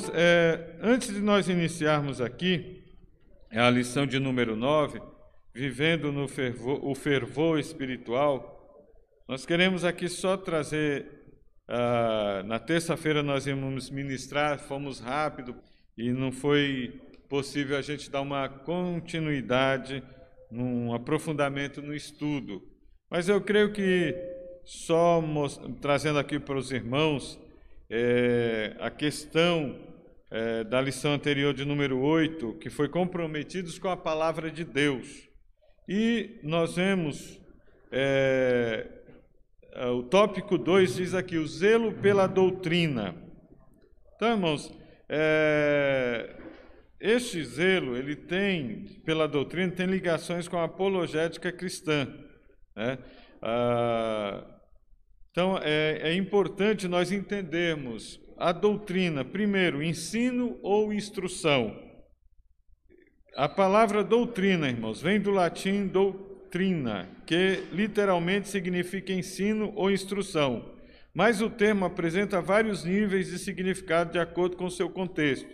Irmãos, é, antes de nós iniciarmos aqui, é a lição de número 9, vivendo no fervor, o fervor espiritual, nós queremos aqui só trazer. Uh, na terça-feira nós íamos ministrar, fomos rápido e não foi possível a gente dar uma continuidade, um aprofundamento no estudo. Mas eu creio que só trazendo aqui para os irmãos é, a questão é, da lição anterior de número 8, que foi comprometidos com a palavra de Deus. E nós vemos, é, o tópico 2 diz aqui, o zelo pela doutrina. Então, irmãos, é, este zelo, ele tem, pela doutrina, tem ligações com a apologética cristã. Né? Ah, então, é, é importante nós entendermos a doutrina, primeiro, ensino ou instrução. A palavra doutrina, irmãos, vem do latim doutrina, que literalmente significa ensino ou instrução. Mas o termo apresenta vários níveis de significado de acordo com seu contexto.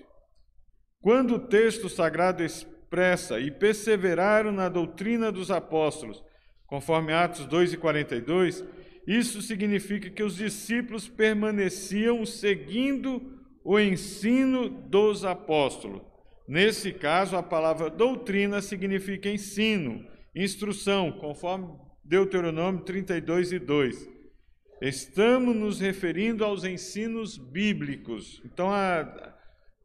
Quando o texto sagrado expressa e perseveraram na doutrina dos apóstolos, conforme Atos 2 e 42, isso significa que os discípulos permaneciam seguindo o ensino dos apóstolos. Nesse caso, a palavra doutrina significa ensino, instrução, conforme Deuteronômio 32 e 2. Estamos nos referindo aos ensinos bíblicos. Então, a,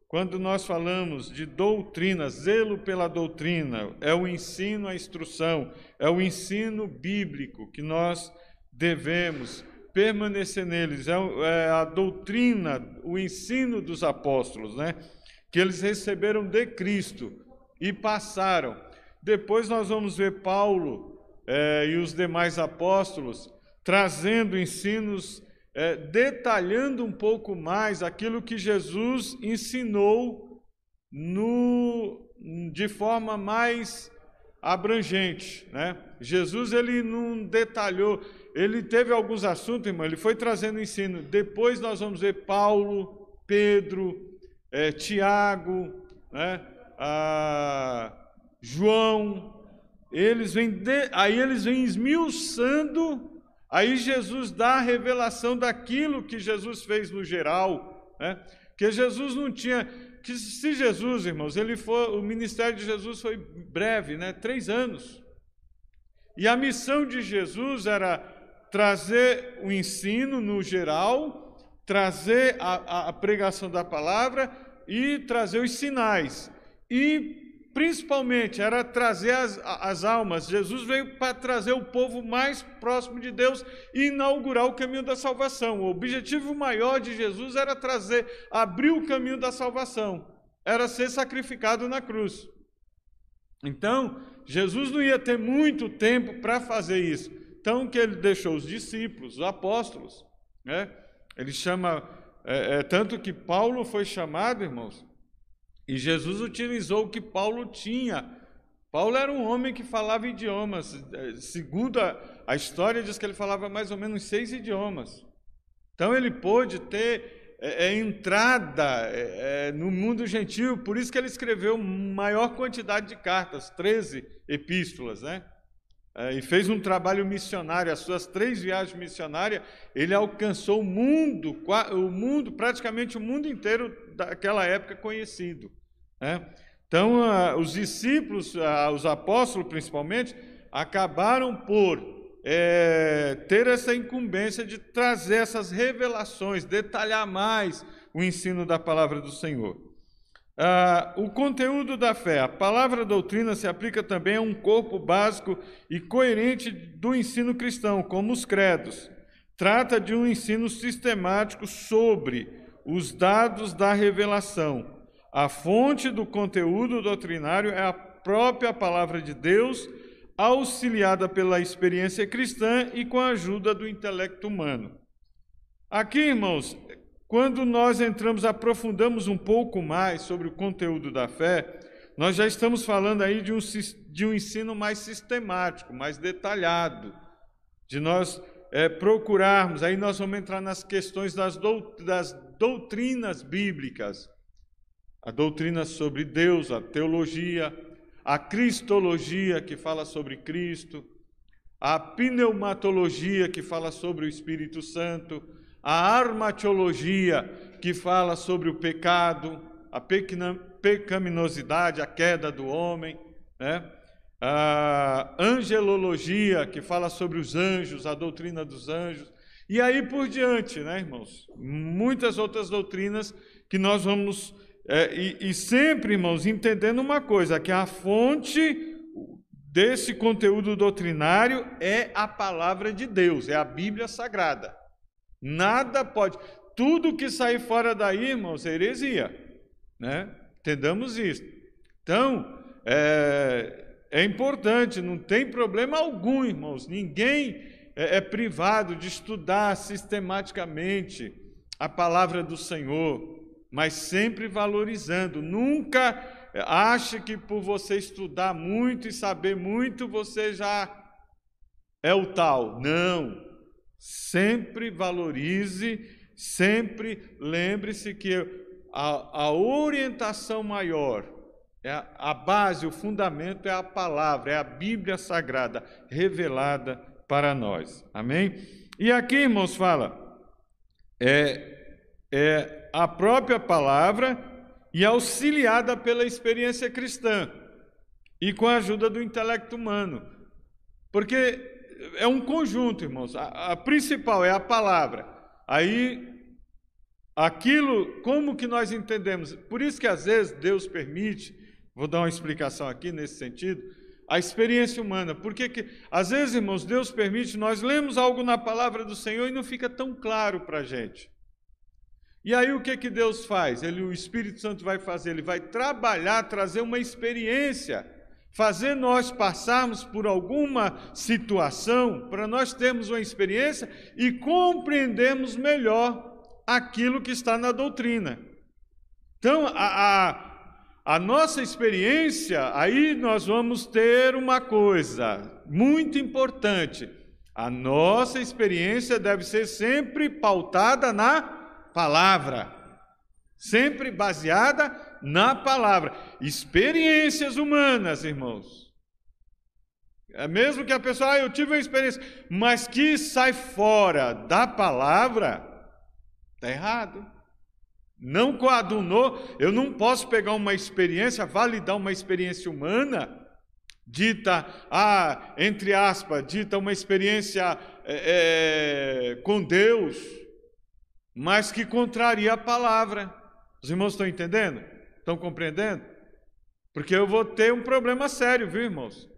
quando nós falamos de doutrina, zelo pela doutrina, é o ensino, a instrução, é o ensino bíblico que nós devemos permanecer neles. É, é a doutrina, o ensino dos apóstolos, né? Que eles receberam de Cristo e passaram. Depois nós vamos ver Paulo é, e os demais apóstolos trazendo ensinos é, detalhando um pouco mais aquilo que Jesus ensinou no, de forma mais abrangente. Né? Jesus ele não detalhou, ele teve alguns assuntos, irmão, ele foi trazendo ensino. Depois nós vamos ver Paulo, Pedro, é, Tiago, né? João, eles vêm de, aí eles vêm esmiuçando Aí Jesus dá a revelação daquilo que Jesus fez no geral, né? Que Jesus não tinha, que se Jesus, irmãos, ele foi, o ministério de Jesus foi breve, né? Três anos. E a missão de Jesus era trazer o ensino no geral, trazer a, a pregação da palavra e trazer os sinais. E principalmente era trazer as, as almas. Jesus veio para trazer o povo mais próximo de Deus e inaugurar o caminho da salvação. O objetivo maior de Jesus era trazer, abrir o caminho da salvação, era ser sacrificado na cruz. Então, Jesus não ia ter muito tempo para fazer isso. Então, que ele deixou os discípulos, os apóstolos, né? Ele chama, é, é, tanto que Paulo foi chamado, irmãos, e Jesus utilizou o que Paulo tinha. Paulo era um homem que falava idiomas. É, segundo a, a história, diz que ele falava mais ou menos seis idiomas. Então ele pôde ter é, é, entrada é, é no mundo gentil, por isso que ele escreveu maior quantidade de cartas, 13 epístolas, né? É, e fez um trabalho missionário, as suas três viagens missionárias, ele alcançou o mundo, o mundo, praticamente o mundo inteiro daquela época conhecido. Né? Então, os discípulos, os apóstolos principalmente, acabaram por é, ter essa incumbência de trazer essas revelações, detalhar mais o ensino da palavra do Senhor. Ah, o conteúdo da fé, a palavra doutrina se aplica também a um corpo básico e coerente do ensino cristão, como os credos. Trata de um ensino sistemático sobre os dados da revelação, a fonte do conteúdo doutrinário é a própria palavra de Deus, auxiliada pela experiência cristã e com a ajuda do intelecto humano. Aqui, irmãos, quando nós entramos, aprofundamos um pouco mais sobre o conteúdo da fé, nós já estamos falando aí de um, de um ensino mais sistemático, mais detalhado, de nós é, procurarmos, aí nós vamos entrar nas questões das, das doutrinas bíblicas. A doutrina sobre Deus, a teologia, a cristologia, que fala sobre Cristo, a pneumatologia, que fala sobre o Espírito Santo, a armatiologia, que fala sobre o pecado, a pecaminosidade, a queda do homem, né? a angelologia, que fala sobre os anjos, a doutrina dos anjos, e aí por diante, né, irmãos? Muitas outras doutrinas que nós vamos, é, e, e sempre, irmãos, entendendo uma coisa, que a fonte desse conteúdo doutrinário é a palavra de Deus, é a Bíblia Sagrada. Nada pode, tudo que sair fora daí, irmãos, é heresia, né? Entendamos isso. Então, é, é importante, não tem problema algum, irmãos, ninguém é, é privado de estudar sistematicamente a palavra do Senhor, mas sempre valorizando, nunca acha que por você estudar muito e saber muito, você já é o tal. Não. Sempre valorize, sempre lembre-se que a, a, orientação maior, é a, a base, o fundamento é a palavra, é a Bíblia Sagrada revelada para nós. Amém? E aqui, irmãos, fala, é, é a própria palavra e auxiliada pela experiência cristã e com a ajuda do intelecto humano. Porque é um conjunto, irmãos. A, a principal é a palavra. Aí aquilo, como que nós entendemos? Por isso que às vezes Deus permite, vou dar uma explicação aqui nesse sentido, a experiência humana. Porque que, às vezes, irmãos, Deus permite, nós lemos algo na palavra do Senhor e não fica tão claro para a gente. E aí o que que Deus faz? Ele, o Espírito Santo vai fazer, ele vai trabalhar, trazer uma experiência, fazer nós passarmos por alguma situação, para nós termos uma experiência e compreendermos melhor aquilo que está na doutrina. Então, a, a a nossa experiência, aí nós vamos ter uma coisa muito importante. A nossa experiência deve ser sempre pautada na palavra, sempre baseada na palavra. Experiências humanas, irmãos. É mesmo que a pessoa, ah, eu tive uma experiência, mas que sai fora da palavra, está errado. Não coadunou, eu não posso pegar uma experiência, validar uma experiência humana, dita, ah, entre aspas, dita uma experiência é, com Deus, mas que contraria a palavra. Os irmãos estão entendendo? Estão compreendendo? Porque eu vou ter um problema sério, viu, irmãos?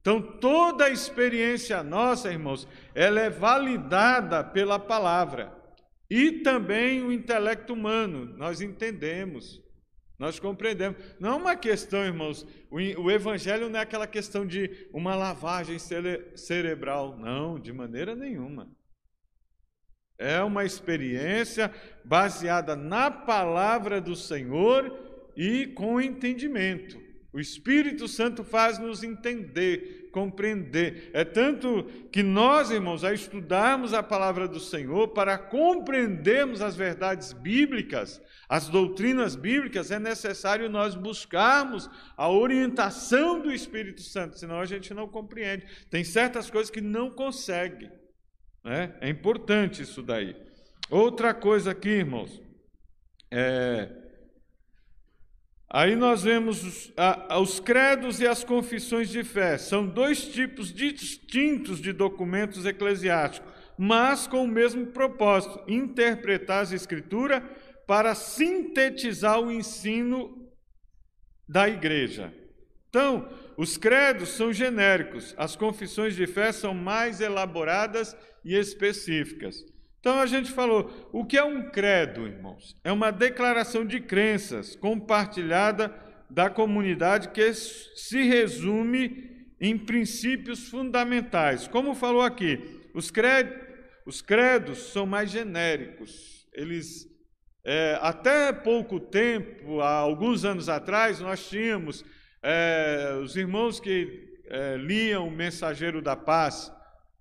Então, toda a experiência nossa, irmãos, ela é validada pela palavra. E também o intelecto humano, nós entendemos, nós compreendemos. Não é uma questão, irmãos, o, evangelho não é aquela questão de uma lavagem cere cerebral, não, de maneira nenhuma. É uma experiência baseada na palavra do Senhor e com entendimento. O Espírito Santo faz nos entender, compreender. É tanto que nós, irmãos, a estudarmos a palavra do Senhor, para compreendermos as verdades bíblicas, as doutrinas bíblicas, é necessário nós buscarmos a orientação do Espírito Santo, senão a gente não compreende. Tem certas coisas que não consegue. Né? É importante isso daí. Outra coisa aqui, irmãos, é, aí nós vemos os, a, os credos e as confissões de fé. São dois tipos distintos de documentos eclesiásticos, mas com o mesmo propósito: interpretar as Escrituras para sintetizar o ensino da igreja. Então, os credos são genéricos, as confissões de fé são mais elaboradas e específicas. Então a gente falou, o que é um credo, irmãos? É uma declaração de crenças compartilhada da comunidade que se resume em princípios fundamentais. Como falou aqui, os credos, os credos são mais genéricos. Eles, é, até pouco tempo, há alguns anos atrás, nós tínhamos é, os irmãos que é, liam o Mensageiro da Paz,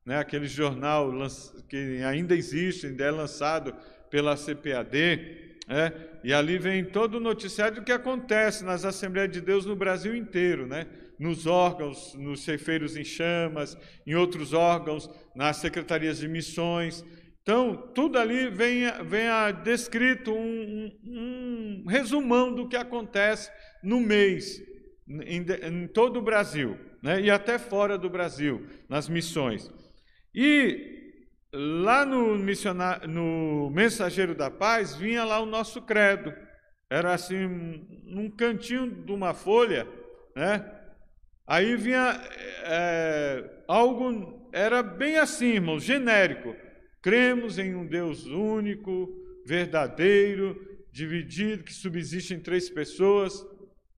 né, aquele jornal que ainda existe, ainda é lançado pela CPAD, É, e ali vem todo o noticiário do que acontece nas Assembleias de Deus no Brasil inteiro, né? nos órgãos, nos ceifeiros em chamas, em outros órgãos, nas secretarias de missões. Então, tudo ali vem, vem descrito um, um, um resumão do que acontece no mês, em, em todo o Brasil, né? e até fora do Brasil, nas missões. E lá no, no Mensageiro da Paz vinha lá o nosso credo. Era assim, num cantinho de uma folha, né? Aí vinha é, algo, era bem assim, irmãos, genérico. Cremos em um Deus único, verdadeiro, dividido, que subsiste em três pessoas,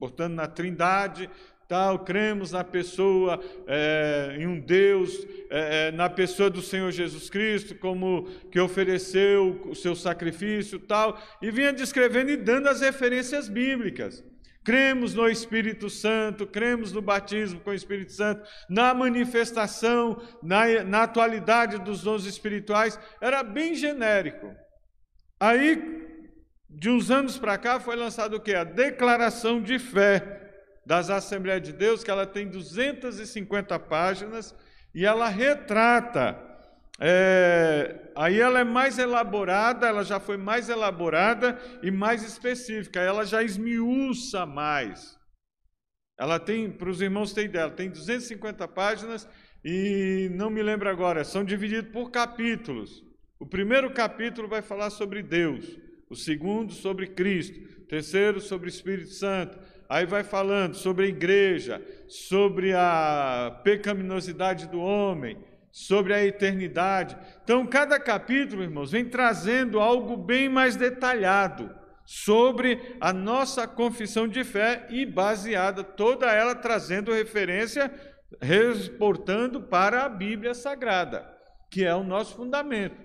portanto, na Trindade, tal, cremos na pessoa, é, em um Deus, é, na pessoa do Senhor Jesus Cristo, como que ofereceu o seu sacrifício, tal, e vinha descrevendo e dando as referências bíblicas. Cremos no Espírito Santo, cremos no batismo com o Espírito Santo, na manifestação, na, na atualidade dos dons espirituais, era bem genérico. Aí, de uns anos para cá, foi lançado o que? A Declaração de Fé das Assembleias de Deus, que ela tem 250 páginas e ela retrata. É, aí ela é mais elaborada, ela já foi mais elaborada e mais específica, ela já esmiuça mais. Ela tem, para os irmãos terem ideia, tem 250 páginas e não me lembro agora, são divididos por capítulos. O primeiro capítulo vai falar sobre Deus, o segundo sobre Cristo, o terceiro sobre o Espírito Santo, aí vai falando sobre a igreja, sobre a pecaminosidade do homem, sobre a eternidade. Então, cada capítulo, irmãos, vem trazendo algo bem mais detalhado sobre a nossa confissão de fé e baseada toda ela trazendo referência, reportando para a Bíblia Sagrada, que é o nosso fundamento.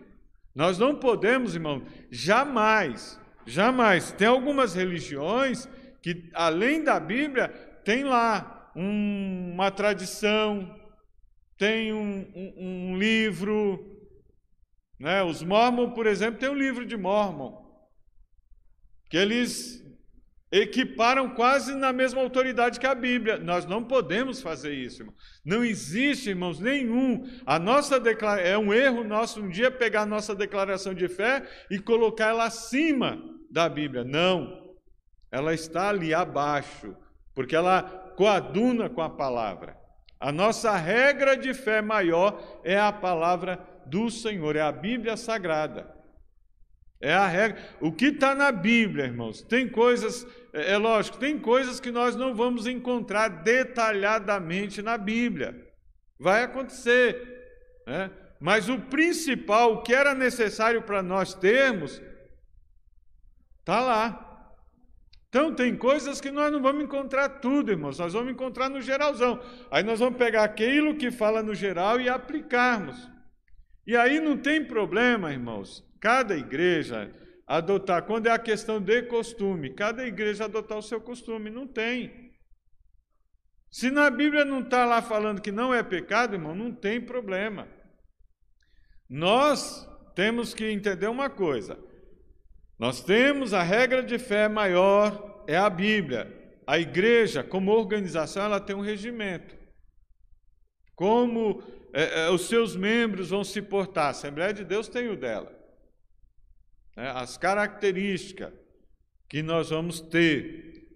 Nós não podemos, irmão, jamais, jamais. Tem algumas religiões que além da Bíblia tem lá um, uma tradição, tem um, um, um livro. Né? Os Mormon, por exemplo, tem um livro de Mormon, que eles equiparam quase na mesma autoridade que a Bíblia. Nós não podemos fazer isso, irmão. Não existe, irmãos, nenhum. A nossa declara... é um erro nosso um dia pegar a nossa declaração de fé e colocar ela acima da Bíblia. Não ela está ali abaixo, porque ela coaduna com a palavra. A nossa regra de fé maior é a palavra do Senhor, é a Bíblia Sagrada. É a regra. O que está na Bíblia, irmãos? Tem coisas, é, é lógico, tem coisas que nós não vamos encontrar detalhadamente na Bíblia. Vai acontecer. Né? Mas o principal, o que era necessário para nós termos, está lá. Então, tem coisas que nós não vamos encontrar tudo, irmãos, nós vamos encontrar no geralzão. Aí nós vamos pegar aquilo que fala no geral e aplicarmos. E aí não tem problema, irmãos, cada igreja adotar, quando é a questão de costume, cada igreja adotar o seu costume, não tem. Se na Bíblia não está lá falando que não é pecado, irmão, não tem problema. Nós temos que entender uma coisa: nós temos a regra de fé maior, é a Bíblia. A igreja, como organização, ela tem um regimento. Como é, é, os seus membros vão se portar. A Assembleia de Deus tem o dela. É, as características que nós vamos ter.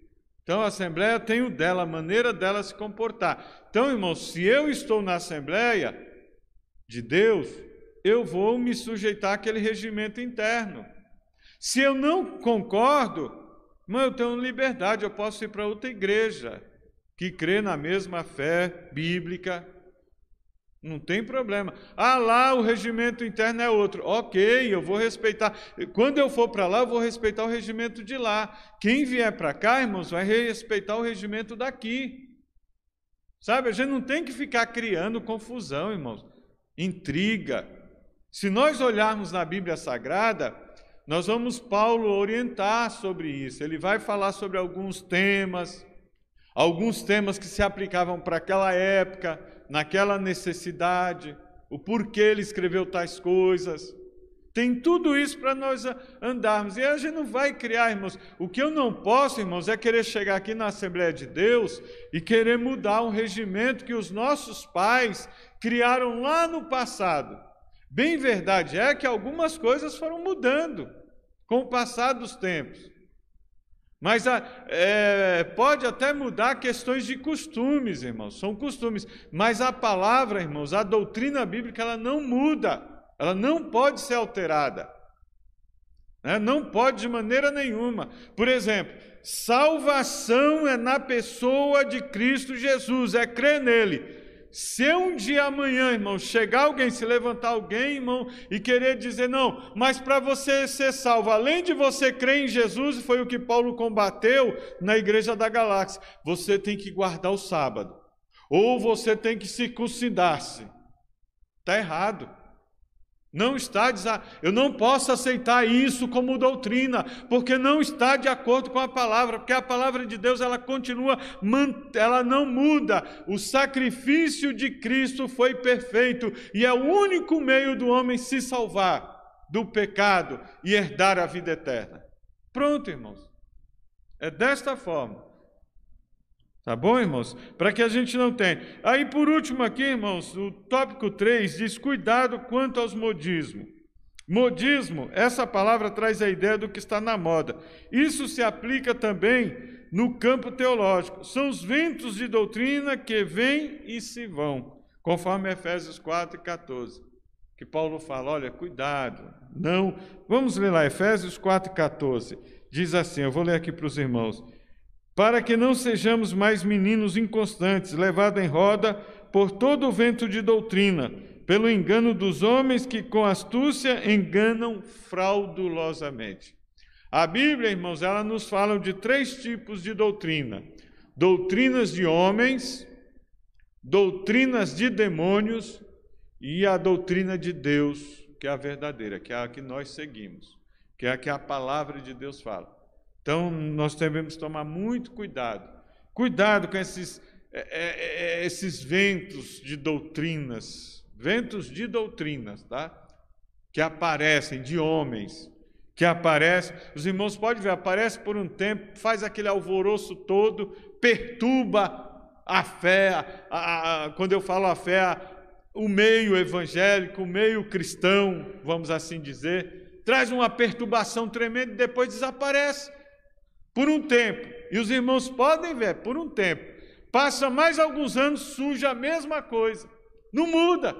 Então a Assembleia tem o dela, a maneira dela se comportar. Então, irmãos, se eu estou na Assembleia de Deus, eu vou me sujeitar àquele regimento interno. Se eu não concordo, irmão, eu tenho liberdade, eu posso ir para outra igreja que crê na mesma fé bíblica. Não tem problema. Ah, lá o regimento interno é outro. Ok, eu vou respeitar. Quando eu for para lá, eu vou respeitar o regimento de lá. Quem vier para cá, irmãos, vai respeitar o regimento daqui. Sabe, a gente não tem que ficar criando confusão, irmãos. Intriga. Se nós olharmos na Bíblia Sagrada, nós vamos Paulo orientar sobre isso. Ele vai falar sobre alguns temas, alguns temas que se aplicavam para aquela época, naquela necessidade, o porquê ele escreveu tais coisas. Tem tudo isso para nós andarmos. E a gente não vai criar, irmãos. O que eu não posso, irmãos, é querer chegar aqui na Assembleia de Deus e querer mudar um regimento que os nossos pais criaram lá no passado. Bem verdade é que algumas coisas foram mudando com o passar dos tempos. Mas é, pode até mudar questões de costumes, irmãos, são costumes. Mas a palavra, irmãos, a doutrina bíblica, ela não muda. Ela não pode ser alterada. Né? Não pode de maneira nenhuma. Por exemplo, salvação é na pessoa de Cristo Jesus, é crer nele. Se um dia amanhã, irmão, chegar alguém, se levantar alguém, irmão, e querer dizer, não, mas para você ser salvo, além de você crer em Jesus, foi o que Paulo combateu na igreja da galáxia, você tem que guardar o sábado, ou você tem que circuncidar-se. Está errado. Não está, eu não posso aceitar isso como doutrina, porque não está de acordo com a palavra, porque a palavra de Deus ela continua, ela não muda. O sacrifício de Cristo foi perfeito e é o único meio do homem se salvar do pecado e herdar a vida eterna. Pronto, irmãos. É desta forma. Tá bom, irmãos? Para que a gente não tenha. Aí, por último, aqui, irmãos, o tópico 3 diz: cuidado quanto aos modismo. Modismo, essa palavra traz a ideia do que está na moda. Isso se aplica também no campo teológico. São os ventos de doutrina que vêm e se vão, conforme Efésios 4 e 14. Que Paulo fala: olha, cuidado, não. Vamos ler lá, Efésios 4 e 14. Diz assim: eu vou ler aqui para os irmãos para que não sejamos mais meninos inconstantes, levados em roda por todo o vento de doutrina, pelo engano dos homens que com astúcia enganam fraudulosamente. A Bíblia, irmãos, ela nos fala de três tipos de doutrina: doutrinas de homens, doutrinas de demônios e a doutrina de Deus, que é a verdadeira, que é a que nós seguimos, que é a que a palavra de Deus fala. Então, nós devemos tomar muito cuidado. Cuidado com esses, é, é, é, esses ventos de doutrinas, ventos de doutrinas, tá? Que aparecem de homens, que aparecem. Os irmãos podem ver, aparece por um tempo, faz aquele alvoroço todo, perturba a fé. A, a, quando eu falo a fé, a, o meio evangélico, o meio cristão, vamos assim dizer, traz uma perturbação tremenda e depois desaparece por um tempo. E os irmãos podem ver, por um tempo. Passa mais alguns anos, surge a mesma coisa. Não muda.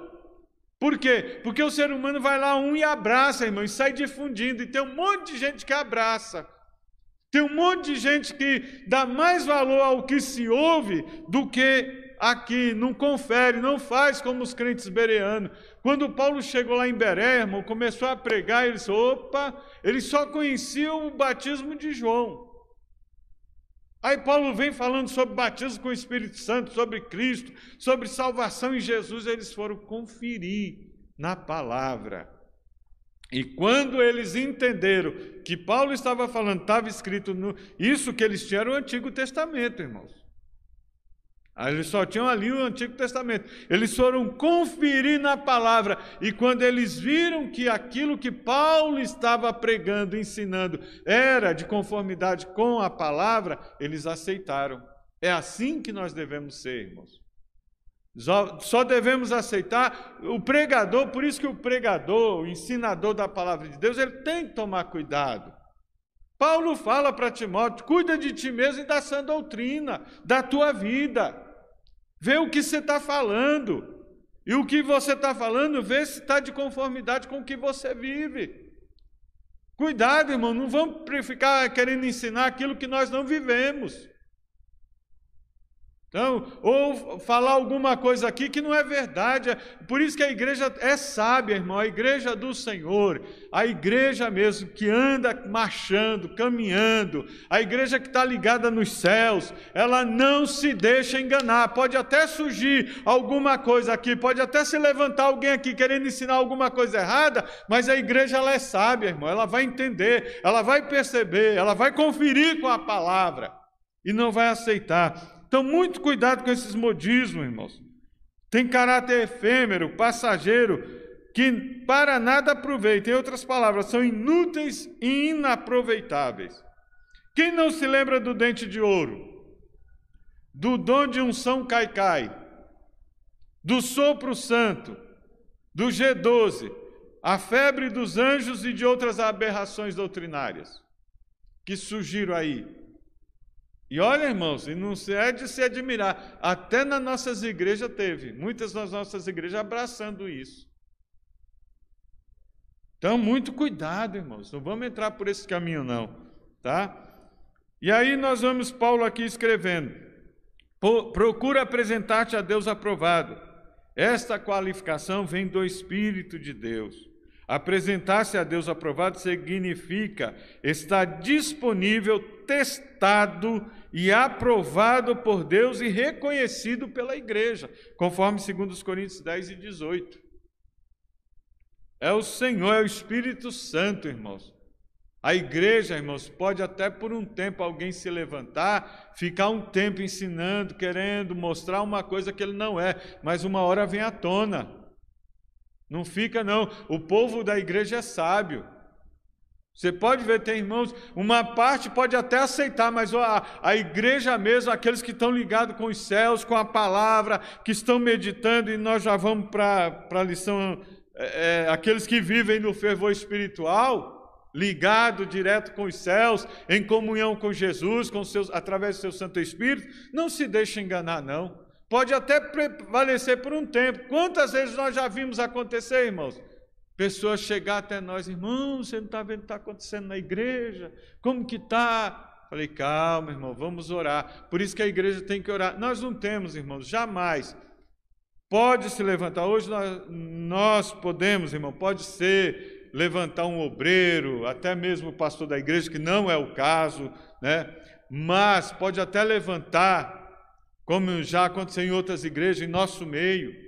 Por quê? Porque o ser humano vai lá um e abraça, irmão, e sai difundindo. E tem um monte de gente que abraça. Tem um monte de gente que dá mais valor ao que se ouve do que aqui, não confere, não faz como os crentes bereanos. Quando Paulo chegou lá em Beré, irmão, começou a pregar, ele disse: opa, ele só conhecia o batismo de João. Aí Paulo vem falando sobre batismo com o Espírito Santo, sobre Cristo, sobre salvação em Jesus, eles foram conferir na palavra. E quando eles entenderam que Paulo estava falando, estava escrito no, isso que eles tinham era o Antigo Testamento, irmãos. Eles só tinham ali o Antigo Testamento. Eles foram conferir na palavra. E quando eles viram que aquilo que Paulo estava pregando, ensinando, era de conformidade com a palavra, eles aceitaram. É assim que nós devemos ser, irmãos. Só devemos aceitar o pregador, por isso que o pregador, o ensinador da palavra de Deus, ele tem que tomar cuidado. Paulo fala para Timóteo: cuida de ti mesmo e da sã doutrina, da tua vida. Vê o que você está falando. E o que você está falando, vê se está de conformidade com o que você vive. Cuidado, irmão, não vamos ficar querendo ensinar aquilo que nós não vivemos. Então, ou falar alguma coisa aqui que não é verdade. Por isso que a igreja é sábia, irmão. A igreja do Senhor, a igreja mesmo que anda marchando, caminhando, a igreja que está ligada nos céus, ela não se deixa enganar. Pode até surgir alguma coisa aqui, pode até se levantar alguém aqui querendo ensinar alguma coisa errada, mas a igreja ela é sábia, irmão. Ela vai entender, ela vai perceber, ela vai conferir com a palavra e não vai aceitar. Então, muito cuidado com esses modismos, irmãos. Tem caráter efêmero, passageiro, que para nada aproveitam. Em outras palavras, são inúteis e inaproveitáveis. Quem não se lembra do dente de ouro? Do dom de unção caicai? Do sopro santo? Do G12? A febre dos anjos e de outras aberrações doutrinárias que surgiram aí. E olha, irmãos, e não é de se admirar, até nas nossas igrejas teve, muitas das nossas igrejas abraçando isso. Então, muito cuidado, irmãos, não vamos entrar por esse caminho, não, tá? E aí nós vamos, Paulo aqui escrevendo: procura apresentar-te a Deus aprovado. Esta qualificação vem do Espírito de Deus. Apresentar-se a Deus aprovado significa estar disponível, testado e aprovado por Deus e reconhecido pela igreja, conforme 2 Coríntios 10 e 18. É o Senhor, é o Espírito Santo, irmãos. A igreja, irmãos, pode até por um tempo alguém se levantar, ficar um tempo ensinando, querendo mostrar uma coisa que ele não é, mas uma hora vem à tona. Não fica, não. O povo da igreja é sábio. Você pode ver, tem irmãos, uma parte pode até aceitar, mas a, a igreja mesmo, aqueles que estão ligados com os céus, com a palavra, que estão meditando, e nós já vamos para a lição, é, é, aqueles que vivem no fervor espiritual, ligado direto com os céus, em comunhão com Jesus, com seus, através do seu Santo Espírito, não se deixe enganar, não. Pode até prevalecer por um tempo. Quantas vezes nós já vimos acontecer, irmãos? Pessoas chegar até nós, irmãos, você não está vendo o que está acontecendo na igreja? Como que está? Falei, calma, irmão, vamos orar. Por isso que a igreja tem que orar. Nós não temos, irmãos, jamais. Pode se levantar. Hoje nós, nós podemos, irmão, pode ser levantar um obreiro, até mesmo o pastor da igreja, que não é o caso, né? Mas pode até levantar como já aconteceu em outras igrejas, em nosso meio.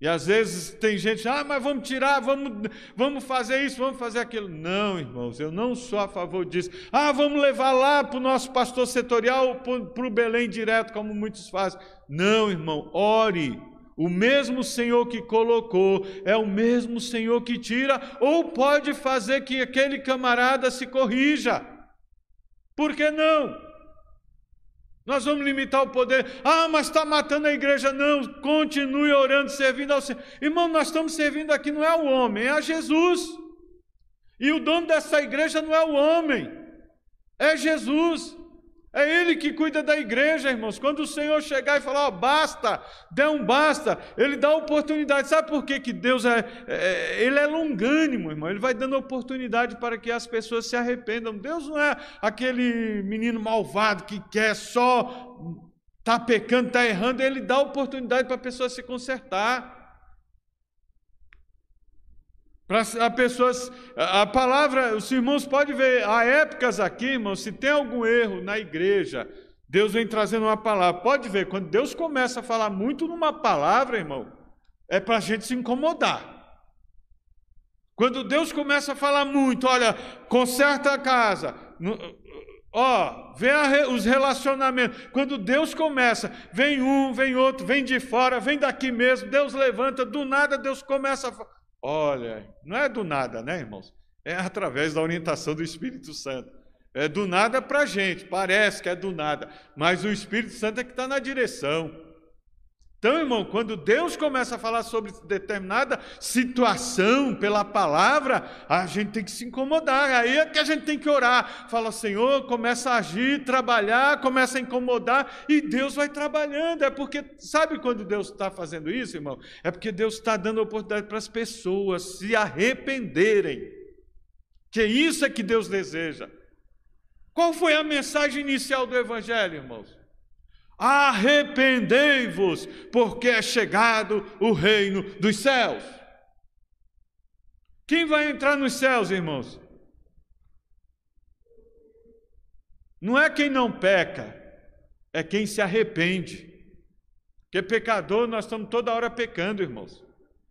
E às vezes tem gente, ah, mas vamos tirar, vamos, vamos fazer isso, vamos fazer aquilo. Não, irmãos, eu não sou a favor disso. Ah, vamos levar lá para o nosso pastor setorial, para o Belém direto, como muitos fazem. Não, irmão, ore. O mesmo Senhor que colocou é o mesmo Senhor que tira, ou pode fazer que aquele camarada se corrija. Por que não? Nós vamos limitar o poder. Ah, mas está matando a igreja. Não, continue orando, servindo ao Senhor. Irmão, nós estamos servindo aqui, não é o homem, é a Jesus. E o dono dessa igreja não é o homem, é Jesus. É Ele que cuida da igreja, irmãos. Quando o Senhor chegar e falar, ó, basta, dê um basta, Ele dá oportunidade. Sabe por que, que Deus é, é, Ele é longânimo, irmão? Ele vai dando oportunidade para que as pessoas se arrependam. Deus não é aquele menino malvado que quer só tá pecando, tá errando. Ele dá oportunidade para a pessoa se consertar. Para pessoas, a palavra, os irmãos podem ver, há épocas aqui, irmãos, se tem algum erro na igreja, Deus vem trazendo uma palavra. Pode ver, quando Deus começa a falar muito numa palavra, irmão, é para a gente se incomodar. Quando Deus começa a falar muito, olha, conserta a casa, ó, vê os relacionamentos. Quando Deus começa, vem um, vem outro, vem de fora, vem daqui mesmo, Deus levanta, do nada Deus começa a. Olha, não é do nada, né, irmãos? É através da orientação do Espírito Santo. É do nada para a gente, parece que é do nada, mas o Espírito Santo é que está na direção. Então, irmão, quando Deus começa a falar sobre determinada situação pela palavra, a gente tem que se incomodar. Aí é que a gente tem que orar. Fala, Senhor, começa a agir, trabalhar, começa a incomodar e Deus vai trabalhando. É porque, sabe quando Deus está fazendo isso, irmão? É porque Deus está dando oportunidade para as pessoas se arrependerem. Que isso é que Deus deseja. Qual foi a mensagem inicial do Evangelho, irmãos? Arrependei-vos, porque é chegado o reino dos céus. Quem vai entrar nos céus, irmãos? Não é quem não peca, é quem se arrepende. Porque pecador, nós estamos toda hora pecando, irmãos.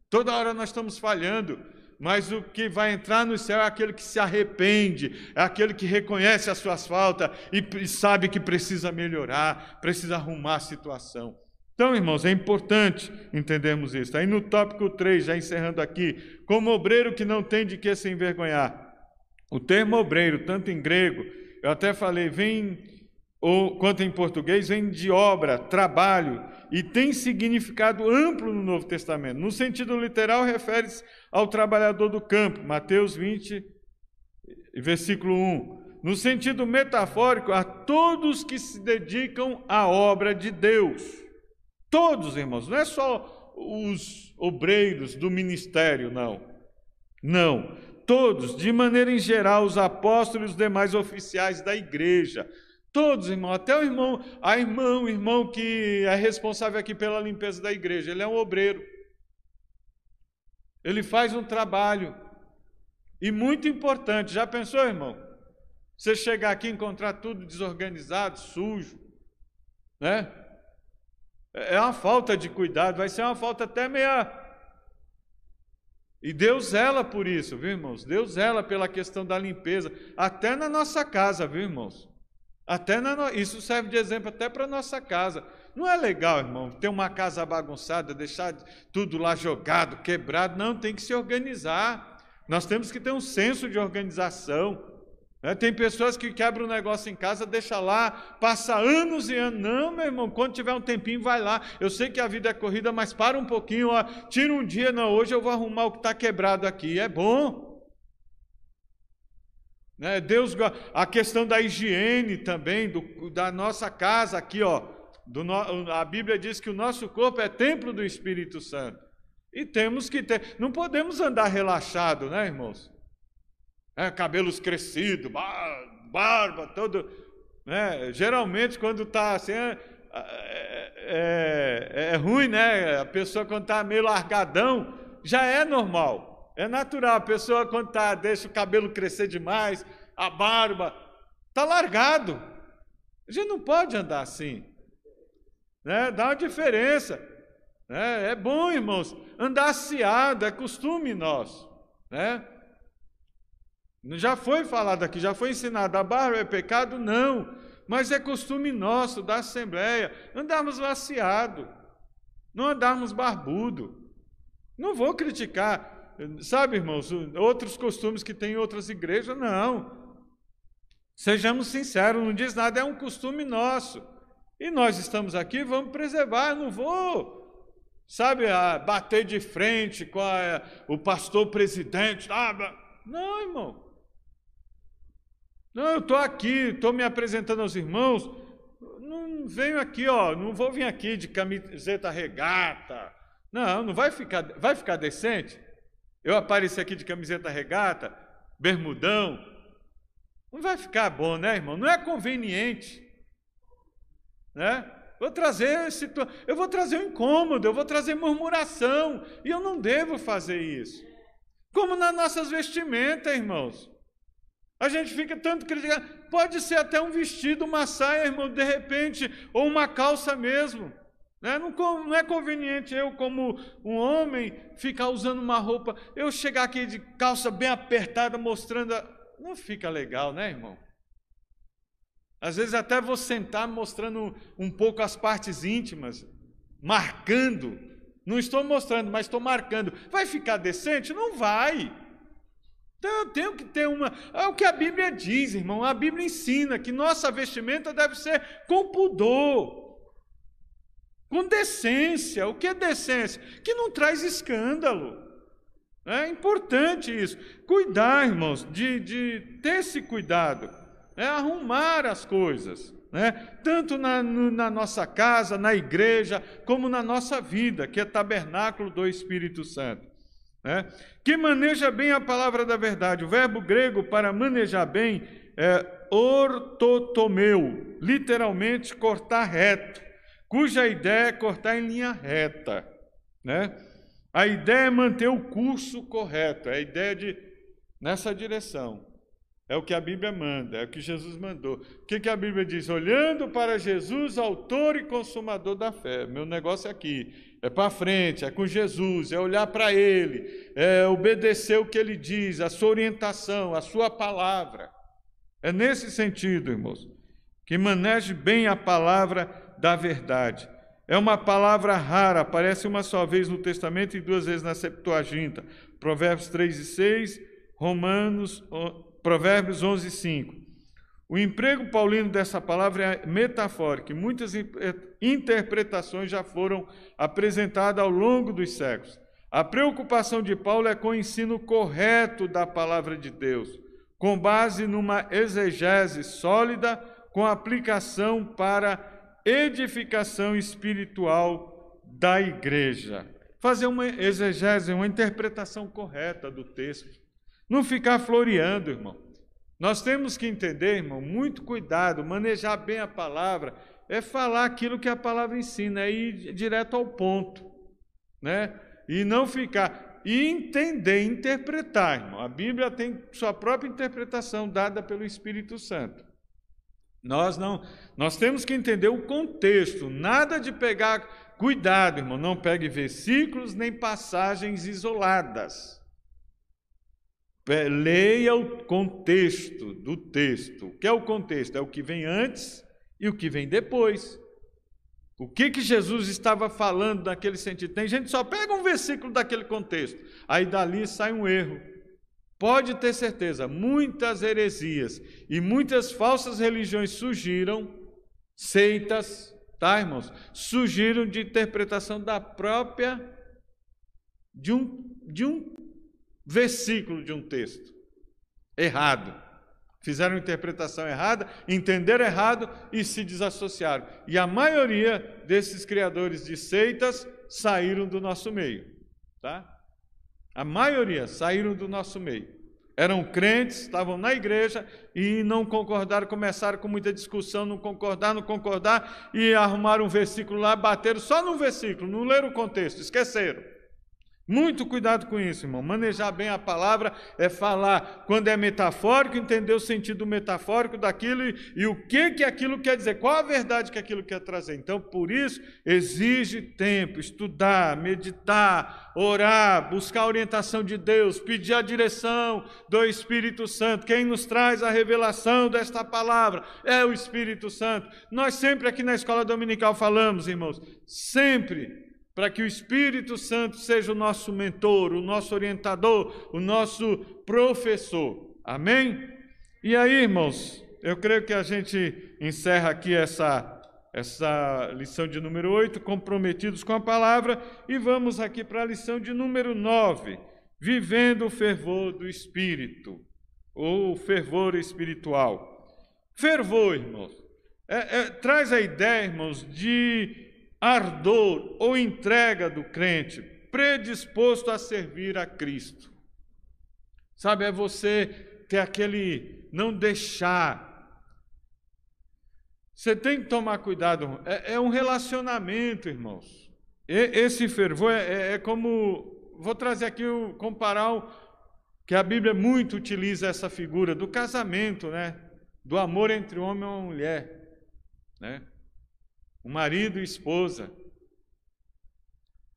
Toda hora nós estamos falhando mas o que vai entrar no céu é aquele que se arrepende, é aquele que reconhece as suas faltas e sabe que precisa melhorar, precisa arrumar a situação. Então, irmãos, é importante entendermos isso. Aí no tópico 3, já encerrando aqui, como obreiro que não tem de que se envergonhar. O termo obreiro, tanto em grego, eu até falei, vem, ou quanto em português, vem de obra, trabalho, e tem significado amplo no Novo Testamento. No sentido literal, refere-se ao trabalhador do campo, Mateus 20, versículo 1. No sentido metafórico, a todos que se dedicam à obra de Deus. Todos, irmãos, não é só os obreiros do ministério, não. Não. Todos, de maneira em geral, os apóstolos e os demais oficiais da igreja. Todos, irmão, até o irmão, a irmã, o irmão que é responsável aqui pela limpeza da igreja, ele é um obreiro. Ele faz um trabalho. E muito importante, já pensou, irmão? Você chegar aqui e encontrar tudo desorganizado, sujo, né? É uma falta de cuidado, vai ser uma falta até meia. E Deus zela por isso, viu, irmãos? Deus zela pela questão da limpeza, até na nossa casa, viu, irmãos? Até na. Isso serve de exemplo até para a nossa casa. Não é legal, irmão, ter uma casa bagunçada, deixar tudo lá jogado, quebrado. Não, tem que se organizar. Nós temos que ter um senso de organização. É, tem pessoas que quebram um negócio em casa, deixa lá, passa anos e anos. Não, meu irmão, quando tiver um tempinho, vai lá. Eu sei que a vida é corrida, mas para um pouquinho, ó, tira um dia, não, hoje eu vou arrumar o que está quebrado aqui. É bom. Né, Deus, a questão da higiene também, do, da nossa casa aqui, ó. Do, a Bíblia diz que o nosso corpo é templo do Espírito Santo. E temos que ter, não podemos andar relaxado, né, irmãos? é, cabelos crescidos, barba, todo. Né? Geralmente, quando está assim, é, é, é, é, ruim, né? A pessoa, quando está meio largadão, já é normal, é natural. A pessoa, quando tá, deixa o cabelo crescer demais, a barba, está largado. A gente não pode andar assim. Né? Dá uma diferença. Né? É bom, irmãos, andar aciado, é costume nosso. Né? Já foi falado aqui, já foi ensinado, a barba é pecado? Não, mas é costume nosso da Assembleia andarmos laceado, não andarmos barbudo. Não vou criticar, sabe, irmãos, outros costumes que tem em outras igrejas, não. Sejamos sinceros, não diz nada, é um costume nosso. E nós estamos aqui, vamos preservar, não vou, sabe, bater de frente com a, o pastor presidente. Ah, não, irmão. Não, eu estou aqui, estou me apresentando aos irmãos. Não venho aqui, ó, não vou vir aqui de camiseta regata. Não, não vai ficar, vai ficar decente? Eu aparecer aqui de camiseta regata, bermudão. Não vai ficar bom, né, irmão? Não é conveniente. Né? Vou trazer eu vou trazer um incômodo, eu vou trazer murmuração, e eu não devo fazer isso. Como nas nossas vestimentas, irmãos. A gente fica tanto criticando. Pode ser até um vestido, uma saia, irmão, de repente, ou uma calça mesmo. Né? Não, é conveniente eu, como um homem, ficar usando uma roupa. Eu chegar aqui de calça bem apertada, mostrando. A... Não fica legal, né, irmão? Às vezes até vou sentar mostrando um pouco as partes íntimas, marcando. Não estou mostrando, mas estou marcando. Vai ficar decente? Não vai. Então eu tenho que ter uma. É o que a Bíblia diz, irmão. A Bíblia ensina que nossa vestimenta deve ser com pudor, com decência. O que é decência? Que não traz escândalo. É importante isso. Cuidar, irmãos, de, de ter esse cuidado. É arrumar as coisas. Né? Tanto na, na nossa casa, na igreja, como na nossa vida, que é tabernáculo do Espírito Santo né? que maneja bem a palavra da verdade. O verbo grego para manejar bem é ortotomeu, literalmente cortar reto, cuja ideia é cortar em linha reta. Né? A ideia é manter o curso correto, é a ideia de nessa direção. É o que a Bíblia manda, é o que Jesus mandou. O que, que a Bíblia diz? Olhando para Jesus, autor e consumador da fé. Meu negócio é aqui é para frente, é com Jesus, é olhar para Ele, é obedecer o que Ele diz, a sua orientação, a sua palavra. É nesse sentido, irmãos, que maneje bem a palavra da verdade. É uma palavra rara, aparece uma só vez no Testamento e duas vezes na Septuaginta. Provérbios 3 e 6, Romanos, Provérbios 11 e 5. O emprego paulino dessa palavra é metafórico e muitas interpretações já foram apresentadas ao longo dos séculos. A preocupação de Paulo é com o ensino correto da palavra de Deus, com base numa exegese sólida, com aplicação para edificação espiritual da igreja. Fazer uma exegese, uma interpretação correta do texto. Não ficar floreando, irmão. Nós temos que entender, irmão, muito cuidado, manejar bem a palavra, é falar aquilo que a palavra ensina, é ir direto ao ponto, né? E não ficar e entender, interpretar, irmão. A Bíblia tem sua própria interpretação dada pelo Espírito Santo. Nós não, nós temos que entender o contexto, nada de pegar, cuidado, irmão, não pegue versículos nem passagens isoladas. Leia o contexto do texto. O que é o contexto? É o que vem antes e o que vem depois. O que, que Jesus estava falando naquele sentido? Tem gente que só pega um versículo daquele contexto, aí dali sai um erro. Pode ter certeza, muitas heresias e muitas falsas religiões surgiram, seitas, tá, irmãos? Surgiram de interpretação da própria de um, de um versículo de um texto errado. Fizeram interpretação errada, entenderam errado e se desassociaram. E a maioria desses criadores de seitas saíram do nosso meio, tá? A maioria saíram do nosso meio. Eram crentes, estavam na igreja e não concordaram, começaram com muita discussão, não concordar, não concordar, e arrumaram um versículo lá, bateram só no versículo, não leram o contexto, esqueceram. Muito cuidado com isso, irmão. Manejar bem a palavra é falar quando é metafórico, entender o sentido metafórico daquilo e, e, o que que aquilo quer dizer, qual a verdade que aquilo quer trazer. Então, por isso, exige tempo, estudar, meditar, orar, buscar a orientação de Deus, pedir a direção do Espírito Santo. Quem nos traz a revelação desta palavra é o Espírito Santo. Nós sempre aqui na escola dominical falamos, irmãos, sempre para que o Espírito Santo seja o nosso mentor, o nosso orientador, o nosso professor. Amém? E aí, irmãos, eu creio que a gente encerra aqui essa essa lição de número 8, comprometidos com a palavra, e vamos aqui para a lição de número 9, vivendo o fervor do espírito, ou fervor espiritual. Fervor, irmãos, é, é, traz a ideia, irmãos, de ardor ou entrega do crente predisposto a servir a Cristo. Sabe, é você ter aquele não deixar. Você tem que tomar cuidado, é, é um relacionamento, irmãos. E, esse fervor é, é, é, como. Vou trazer aqui, o, comparar o, que a Bíblia muito utiliza essa figura do casamento, né? Do amor entre homem e mulher, né? O marido e esposa.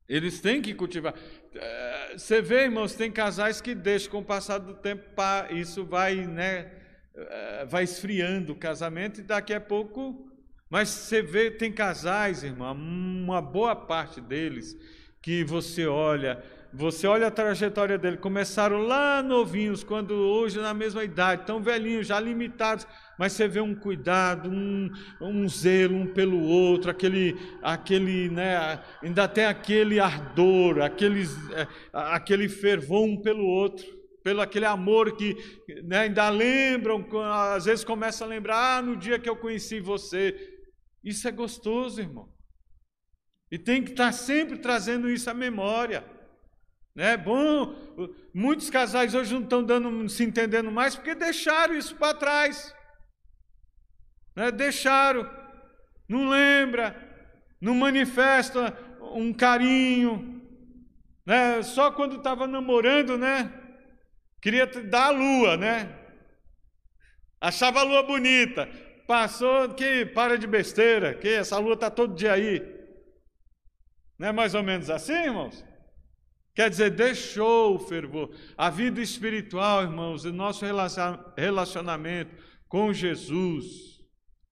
Eles têm que cultivar. Eh, você vê, irmãos, tem casais que deixam com o passar do tempo, isso vai, né, eh, vai esfriando o casamento e daqui a pouco. Mas você vê, tem casais, irmão, uma boa parte deles que você olha, você olha a trajetória dele, começaram lá novinhos, quando hoje na mesma idade, tão velhinhos, já limitados, mas você vê um cuidado, um, um zelo um pelo outro, aquele, aquele, né, ainda tem aquele ardor, aquele, é, aquele fervor um pelo outro, pelo aquele amor que né, ainda lembram, às vezes começa a lembrar, ah, no dia que eu conheci você. Isso é gostoso, irmão. E tem que estar sempre trazendo isso à memória. Né? Bom, muitos casais hoje não estão dando, se entendendo mais porque deixaram isso para trás. Né? Deixaram, não lembra, não manifesta um carinho. Né? Só quando estava namorando, né? Queria dar a lua, né? Achava a lua bonita. Passou, que para de besteira, que essa lua está todo dia aí. Não é mais ou menos assim, irmãos? Quer dizer, deixou o fervor. A vida espiritual, irmãos, o nosso relacionamento com Jesus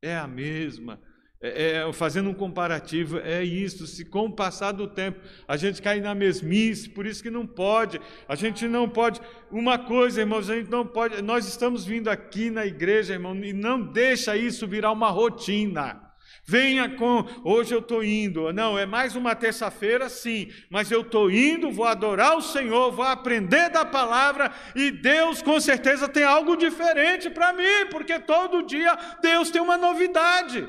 é a mesma. é, é, fazendo um comparativo, é isso. Se com o passar do tempo a gente cair na mesmice, por isso que não pode. A gente não pode. Uma coisa, irmãos, a gente não pode. Nós estamos vindo aqui na igreja, irmão, e não deixa isso virar uma rotina. Venha com, hoje eu estou indo. Não, é mais uma terça-feira, sim, mas eu estou indo, vou adorar o Senhor, vou aprender da palavra e Deus com certeza tem algo diferente para mim, porque todo dia Deus tem uma novidade.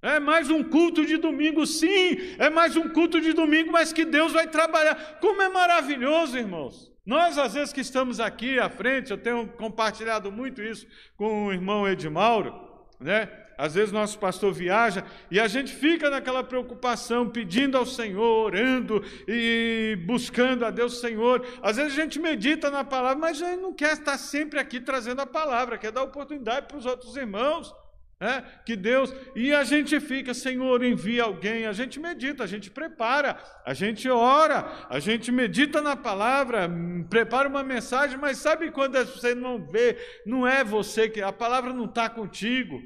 É mais um culto de domingo, sim, é mais um culto de domingo, mas que Deus vai trabalhar. Como é maravilhoso, irmãos. Nós, às vezes que estamos aqui à frente, eu tenho compartilhado muito isso com o irmão Edmauro, né? Às vezes nosso pastor viaja e a gente fica naquela preocupação, pedindo ao Senhor, orando e buscando a Deus Senhor. Às vezes a gente medita na palavra, mas a gente não quer estar sempre aqui trazendo a palavra, quer dar oportunidade para os outros irmãos. É, que Deus, e a gente fica, Senhor, envia alguém, a gente medita, a gente prepara, a gente ora, a gente medita na palavra, prepara uma mensagem, mas sabe quando você não vê, não é você que, a palavra não está contigo.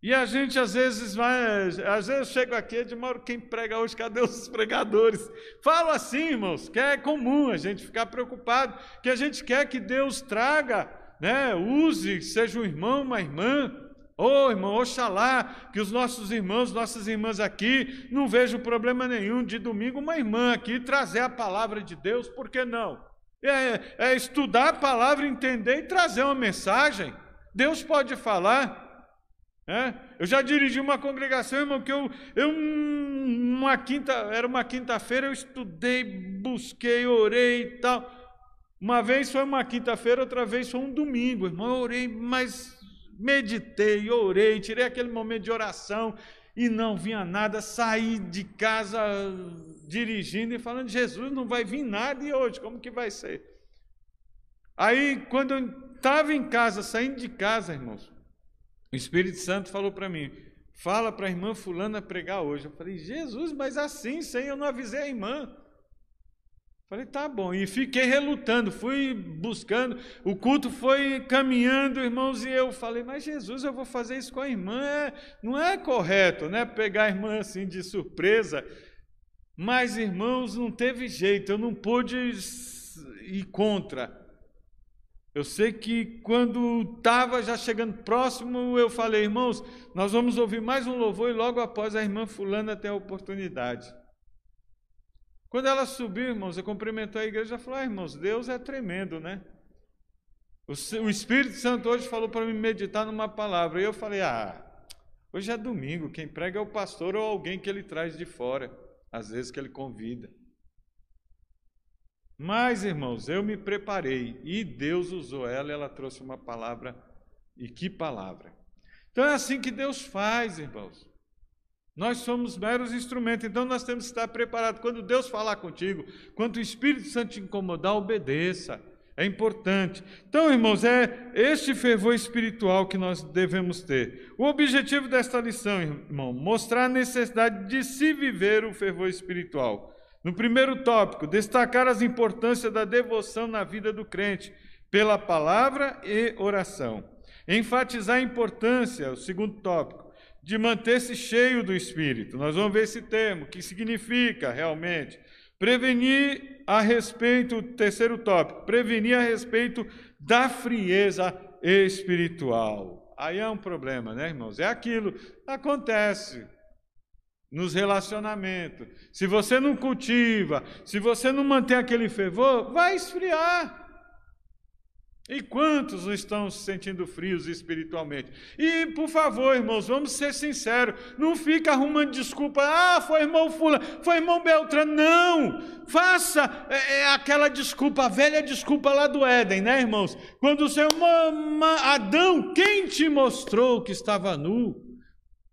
E a gente às vezes vai, às vezes eu chego aqui de moro quem prega hoje, cadê os pregadores? Falo assim, irmãos, que é comum a gente ficar preocupado, que a gente quer que Deus traga, né, use, seja um irmão, uma irmã, Oh, irmão, oxalá que os nossos irmãos, nossas irmãs aqui, não vejam problema nenhum de domingo uma irmã aqui trazer a palavra de Deus, por que não? É, é estudar a palavra, entender e trazer uma mensagem. Deus pode falar. É? Eu já dirigi uma congregação, irmão, que eu, eu uma quinta, era uma quinta-feira, eu estudei, busquei, orei e tal. Uma vez foi uma quinta-feira, outra vez foi um domingo, irmão. Eu orei, mas meditei, orei, tirei aquele momento de oração e não vinha nada, saí de casa dirigindo e falando: Jesus, não vai vir nada e hoje, como que vai ser? Aí, quando eu estava em casa, saindo de casa, irmãos, o Espírito Santo falou para mim: fala para a irmã Fulana pregar hoje. Eu falei: Jesus, mas assim, sem eu não avisei a irmã. Falei, tá bom. E fiquei relutando, fui buscando. O culto foi caminhando, irmãos, e eu falei, mas Jesus, eu vou fazer isso com a irmã. É, não é correto, né? Pegar a irmã assim de surpresa. Mas, irmãos, não teve jeito, eu não pude ir contra. Eu sei que quando estava já chegando próximo, eu falei, irmãos, nós vamos ouvir mais um louvor e logo após a irmã Fulana tem a oportunidade. Quando ela subiu, irmãos, eu cumprimentou a igreja e falou: ah, irmãos, Deus é tremendo, né? O Espírito Santo hoje falou para mim meditar numa palavra. E eu falei: ah, hoje é domingo, quem prega é o pastor ou alguém que ele traz de fora, às vezes que ele convida. Mas, irmãos, eu me preparei e Deus usou ela ela trouxe uma palavra. E que palavra! Então é assim que Deus faz, irmãos. Nós somos meros instrumentos, então nós temos que estar preparados. Quando Deus falar contigo, quando o Espírito Santo te incomodar, obedeça. É importante. Então, irmãos, é este fervor espiritual que nós devemos ter. O objetivo desta lição, irmão, mostrar a necessidade de se viver o fervor espiritual. No primeiro tópico, destacar as importâncias da devoção na vida do crente, pela palavra e oração. Enfatizar a importância, o segundo tópico, de manter-se cheio do Espírito. Nós vamos ver esse termo, que significa realmente. Prevenir a respeito, terceiro tópico, prevenir a respeito da frieza espiritual. Aí é um problema, né, irmãos? É aquilo, acontece nos relacionamentos. Se você não cultiva, se você não mantém aquele fervor, vai esfriar. E quantos estão se sentindo frios espiritualmente? E, por favor, irmãos, vamos ser sinceros. Não fica arrumando desculpa. Ah, foi irmão Fula, foi irmão Beltrano. Não! Faça é, é, aquela desculpa, a velha desculpa lá do Éden, né, irmãos? Quando o Senhor, Adão, quem te mostrou que estava nu?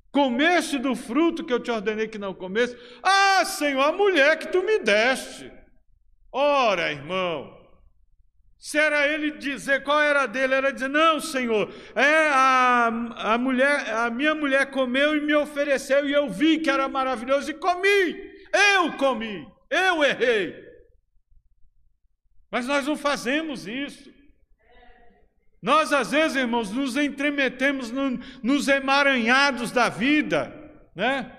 Comeste do fruto que eu te ordenei que não comesse? Ah, Senhor, a mulher que tu me deste. Ora, irmão, se era ele dizer qual era dele, era dizer: Não, Senhor, é a, a mulher, a minha mulher comeu e me ofereceu, e eu vi que era maravilhoso e comi. Eu comi, eu errei. Mas nós não fazemos isso. Nós, às vezes, irmãos, nos entremetemos no, nos emaranhados da vida, né?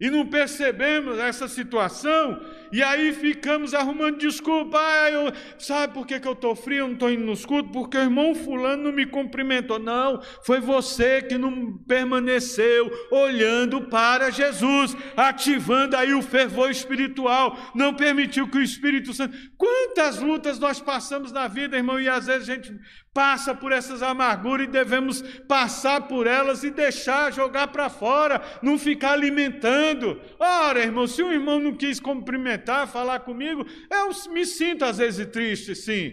E não percebemos essa situação, e aí ficamos arrumando desculpa. Ah, eu, sabe por que, que eu estou frio, eu não estou indo nos cultos? Porque o irmão fulano não me cumprimentou. Não, foi você que não permaneceu olhando para Jesus, ativando aí o fervor espiritual, não permitiu que o Espírito Santo. Quantas lutas nós passamos na vida, irmão, e às vezes a gente passa por essas amarguras e devemos passar por elas e deixar jogar para fora, não ficar alimentando. Ora, irmão, se o irmão não quis cumprimentar, falar comigo, eu me sinto às vezes triste, sim.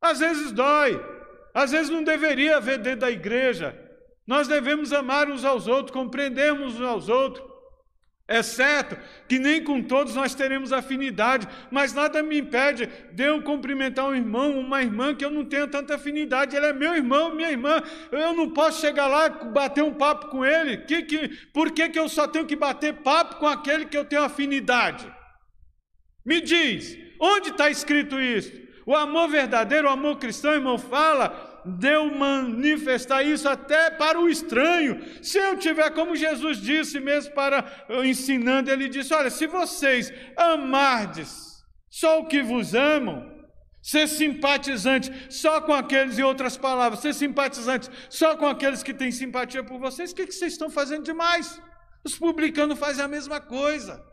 Às vezes dói. Às vezes não deveria haver dentro da igreja. Nós devemos amar uns aos outros, compreendermos uns aos outros. É certo que nem com todos nós teremos afinidade, mas nada me impede de eu cumprimentar um irmão, uma irmã que eu não tenho tanta afinidade. Ele é meu irmão, minha irmã. Eu não posso chegar lá bater um papo com ele. Que, que, por que, que eu só tenho que bater papo com aquele que eu tenho afinidade? Me diz, onde está escrito isso? O amor verdadeiro, o amor cristão, irmão, fala deu manifestar isso até para o estranho. Se eu tiver, como Jesus disse mesmo para ensinando, ele disse: Olha, se vocês amardes só o que vos amam, ser simpatizante só com aqueles, em outras palavras, ser simpatizante só com aqueles que têm simpatia por vocês, o que, que vocês estão fazendo demais? Os publicanos fazem a mesma coisa.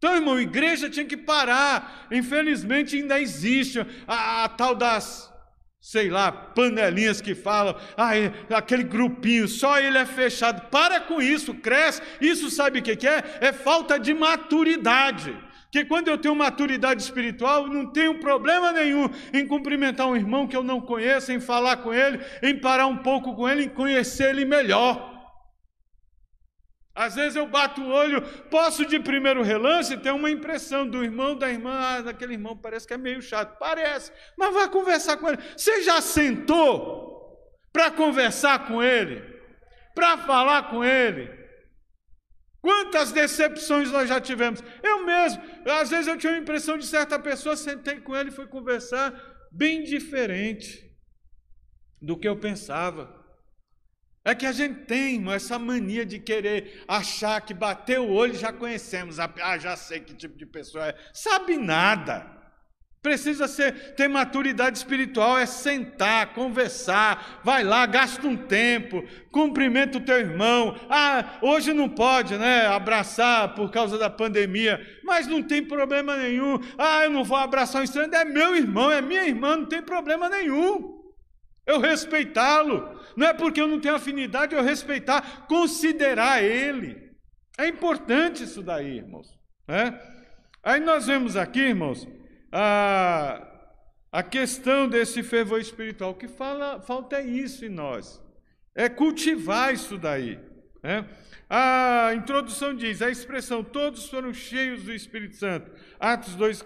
Então, irmão, igreja tinha que parar. Infelizmente, ainda existe a, a tal das sei lá, panelinhas que falam, ah, é, aquele grupinho, só ele é fechado. Para com isso, cresce. Isso sabe o que é? É falta de maturidade. Que quando eu tenho maturidade espiritual, não tenho problema nenhum em cumprimentar um irmão que eu não conheço, em falar com ele, em parar um pouco com ele, em conhecer ele melhor. Às vezes eu bato o olho, posso de primeiro relance ter uma impressão do irmão, da irmã, ah, daquele irmão parece que é meio chato. Parece, mas vai conversar com ele. Você já sentou para conversar com ele? Para falar com ele? Quantas decepções nós já tivemos? Eu mesmo, às vezes eu tinha uma impressão de certa pessoa, sentei com ele e fui conversar bem diferente do que eu pensava. É que a gente tem essa mania de querer achar que bater o olho já conhecemos. Ah, já sei que tipo de pessoa é. Sabe nada. Precisa ser, ter maturidade espiritual, é sentar, conversar, vai lá, gasta um tempo, cumprimenta o teu irmão. Ah, hoje não pode, né, abraçar por causa da pandemia, mas não tem problema nenhum. Ah, eu não vou abraçar um estranho, é meu irmão, é minha irmã, não tem problema nenhum eu respeitá-lo. Não é porque eu não tenho afinidade, eu respeitar, considerar ele. É importante isso daí, irmãos. É? Aí nós vemos aqui, irmãos, a, a questão desse fervor espiritual. O que fala, falta é isso em nós. É cultivar isso daí. Né? A introdução diz, a expressão todos foram cheios do Espírito Santo. Atos 2,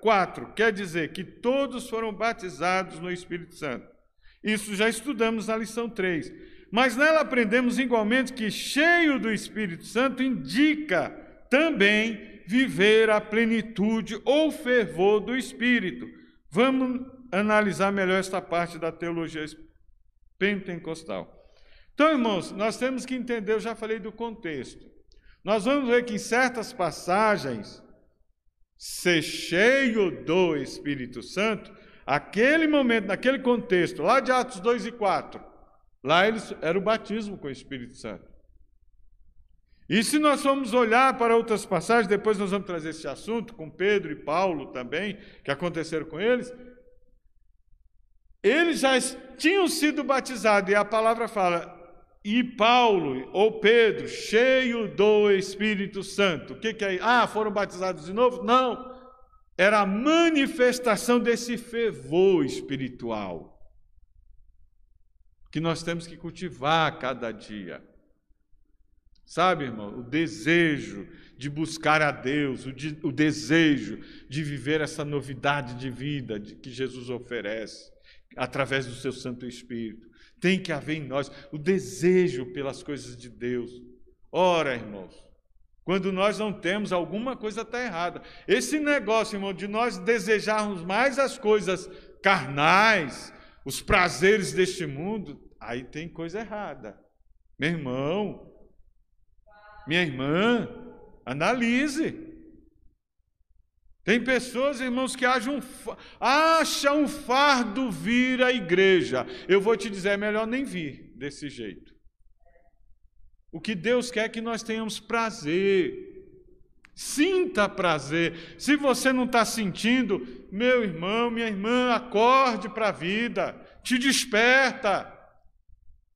4, quer dizer que todos foram batizados no Espírito Santo. Isso já estudamos na lição 3. Mas nela aprendemos igualmente que cheio do Espírito Santo indica também viver a plenitude ou fervor do Espírito. Vamos analisar melhor esta parte da teologia pentecostal. Então, irmãos, nós temos que entender, eu já falei do contexto. Nós vamos ver que em certas passagens, ser cheio do Espírito Santo Aquele momento, naquele contexto, lá de Atos 2 e 4, lá eles, era o batismo com o Espírito Santo. E se nós formos olhar para outras passagens, depois nós vamos trazer esse assunto com Pedro e Paulo também, que aconteceram com eles. Eles já tinham sido batizados, e a palavra fala, e Paulo ou Pedro, cheio do Espírito Santo. O que, que é? Ah, foram batizados de novo? Não era a manifestação desse fervor espiritual que nós temos que cultivar a cada dia. Sabe, irmão, o desejo de buscar a Deus, o, de, o desejo de viver essa novidade de vida de, que Jesus oferece através do seu Santo Espírito. Tem que haver em nós o desejo pelas coisas de Deus. Ora, irmãos, quando nós não temos, alguma coisa está errada. Esse negócio, irmão, de nós desejarmos mais as coisas carnais, os prazeres deste mundo, aí tem coisa errada. Meu irmão, minha irmã, analise. Tem pessoas, irmãos, que acham acham um fardo vir à igreja. Eu vou te dizer, é melhor nem vir desse jeito. O que Deus quer é que nós tenhamos prazer. Sinta prazer. Se você não está sentindo, meu irmão, minha irmã, acorde para a vida, te desperta.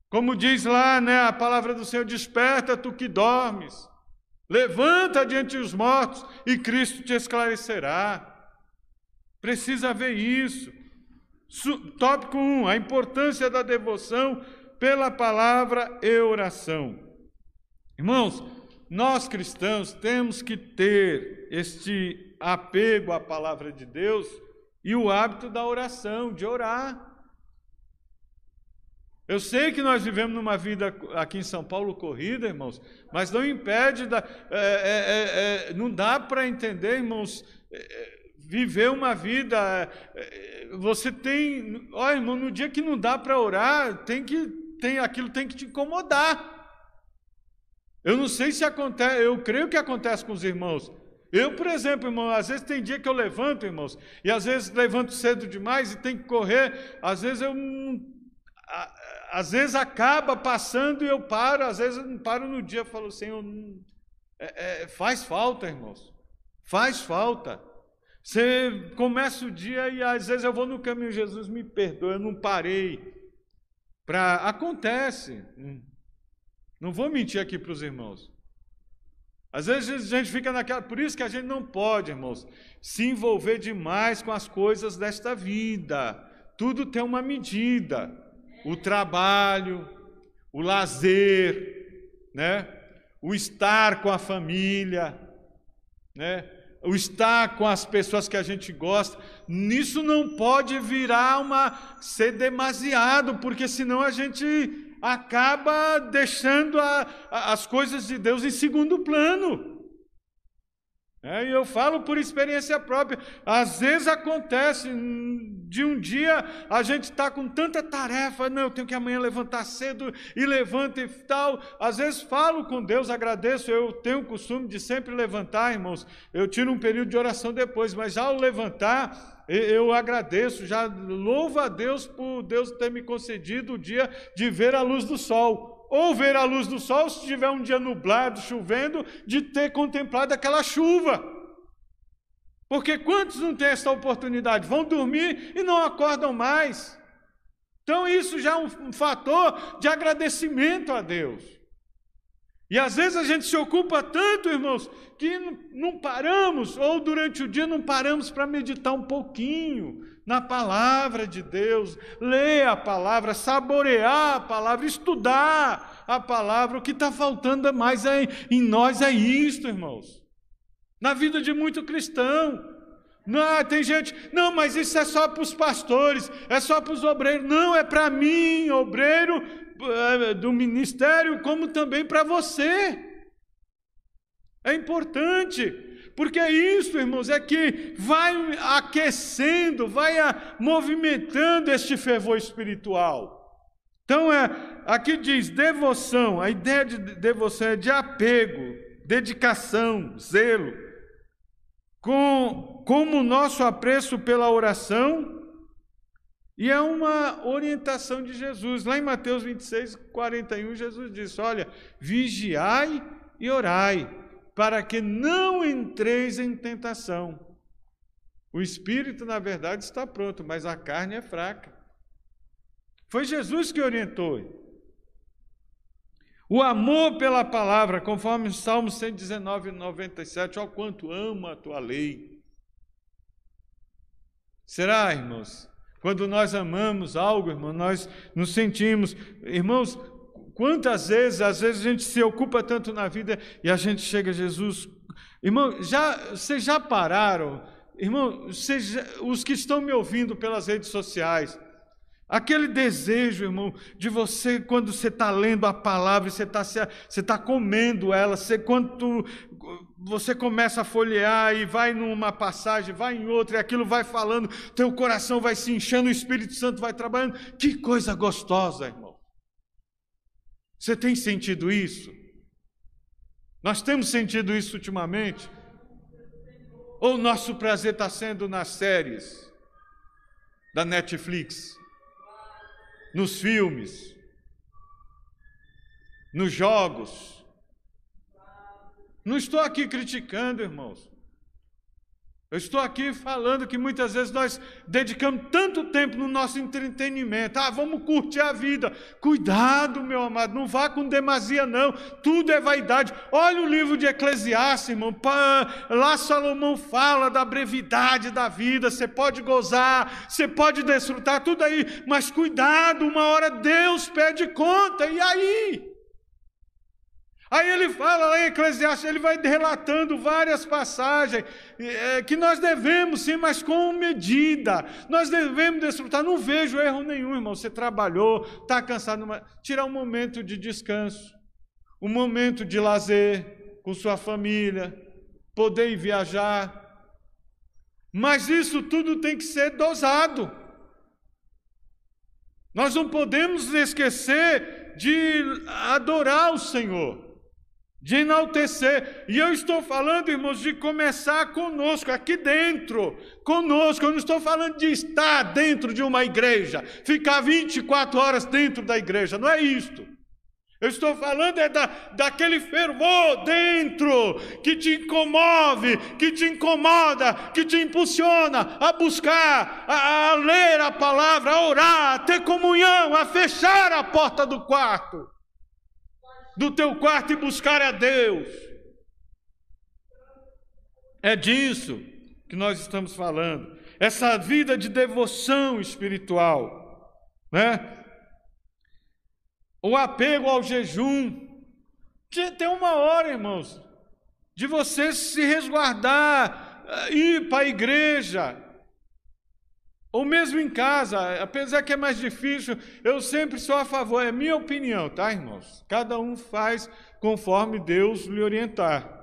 Como diz lá, né, a palavra do Senhor: desperta tu que dormes. Levanta diante dos mortos e Cristo te esclarecerá. Precisa ver isso. Tópico 1: um, a importância da devoção pela palavra e oração. Irmãos, nós cristãos temos que ter este apego à palavra de Deus e o hábito da oração, de orar. Eu sei que nós vivemos numa vida aqui em São Paulo corrida, irmãos, mas não impede, da, é, é, é, não dá para entender, irmãos, é, é, viver uma vida. É, você tem, olha, irmão, no dia que não dá para orar, tem que, tem aquilo tem que te incomodar. Eu não sei se acontece, eu creio que acontece com os irmãos. Eu, por exemplo, irmão, às vezes tem dia que eu levanto, irmãos, e às vezes levanto cedo demais e tem que correr, às vezes eu às vezes acaba passando e eu paro, às vezes eu não paro no dia, eu falo, Senhor, é, é, faz falta, irmãos, faz falta. Você começa o dia e às vezes eu vou no caminho, Jesus me perdoa, eu não parei. Pra... Acontece, não vou mentir aqui para os irmãos. Às vezes a gente fica naquela. Por isso que a gente não pode, irmãos, se envolver demais com as coisas desta vida. Tudo tem uma medida o trabalho, o lazer, né? o estar com a família, né? o estar com as pessoas que a gente gosta, nisso não pode virar uma ser demasiado, porque senão a gente acaba deixando a, a, as coisas de Deus em segundo plano. É, e eu falo por experiência própria. Às vezes acontece de um dia a gente está com tanta tarefa, não, eu tenho que amanhã levantar cedo e levanta e tal. Às vezes falo com Deus, agradeço, eu tenho o costume de sempre levantar, irmãos. Eu tiro um período de oração depois, mas ao levantar, eu agradeço, já louvo a Deus por Deus ter me concedido o dia de ver a luz do sol ou ver a luz do sol, se tiver um dia nublado, chovendo, de ter contemplado aquela chuva. Porque quantos não têm essa oportunidade? Vão dormir e não acordam mais. Então, isso já é um fator de agradecimento a Deus. E às vezes a gente se ocupa tanto, irmãos, que não paramos, ou durante o dia não paramos para meditar um pouquinho na palavra de Deus, ler a palavra, saborear a palavra, estudar a palavra. O que está faltando mais é, em nós é isto, irmãos. Na vida de muito cristão. Não, tem gente, não, mas isso é só para os pastores, é só para os obreiros. Não, é para mim, obreiro do ministério, como também para você. É importante. Porque é isso, irmãos, é que vai aquecendo, vai movimentando este fervor espiritual. Então, é, aqui diz devoção, a ideia de devoção é de apego, dedicação, zelo. Com, como nosso apreço pela oração, e é uma orientação de Jesus. Lá em Mateus 26, 41, Jesus disse: Olha, vigiai e orai para que não entreis em tentação. O espírito, na verdade, está pronto, mas a carne é fraca. Foi Jesus que orientou. O amor pela palavra, conforme o Salmo 119, 97, ó quanto amo a tua lei. Será, irmãos? Quando nós amamos algo, irmão, nós nos sentimos, irmãos, Quantas vezes, às vezes a gente se ocupa tanto na vida e a gente chega a Jesus. Irmão, já, vocês já pararam? Irmão, já, os que estão me ouvindo pelas redes sociais, Aquele desejo, irmão, de você, quando você está lendo a palavra, você está você tá comendo ela, você, quando você começa a folhear e vai numa passagem, vai em outra, e aquilo vai falando, teu coração vai se enchendo, o Espírito Santo vai trabalhando. Que coisa gostosa, irmão. Você tem sentido isso? Nós temos sentido isso ultimamente? Ou o nosso prazer está sendo nas séries da Netflix? Nos filmes, nos jogos. Não estou aqui criticando, irmãos. Eu estou aqui falando que muitas vezes nós dedicamos tanto tempo no nosso entretenimento. Ah, vamos curtir a vida. Cuidado, meu amado, não vá com demasia, não. Tudo é vaidade. Olha o livro de Eclesiastes, irmão. Lá Salomão fala da brevidade da vida. Você pode gozar, você pode desfrutar, tudo aí. Mas cuidado, uma hora Deus pede conta. E aí? Aí ele fala lá em Eclesiastes, ele vai relatando várias passagens é, que nós devemos sim, mas com medida. Nós devemos desfrutar. Não vejo erro nenhum, irmão. Você trabalhou, está cansado, mas tirar um momento de descanso, um momento de lazer com sua família, poder ir viajar. Mas isso tudo tem que ser dosado. Nós não podemos esquecer de adorar o Senhor de enaltecer. E eu estou falando, irmãos, de começar conosco, aqui dentro, conosco. Eu não estou falando de estar dentro de uma igreja, ficar 24 horas dentro da igreja, não é isto. Eu estou falando é da, daquele fervor dentro que te incomove, que te incomoda, que te impulsiona a buscar, a, a ler a palavra, a orar, a ter comunhão, a fechar a porta do quarto do teu quarto e buscar a Deus. É disso que nós estamos falando. Essa vida de devoção espiritual, né? O apego ao jejum. Tem uma hora, irmãos, de você se resguardar, eh, ir para a igreja, ou mesmo em casa, apesar que é mais difícil, eu sempre sou a favor, é minha opinião, tá, irmãos? Cada um faz conforme Deus lhe orientar.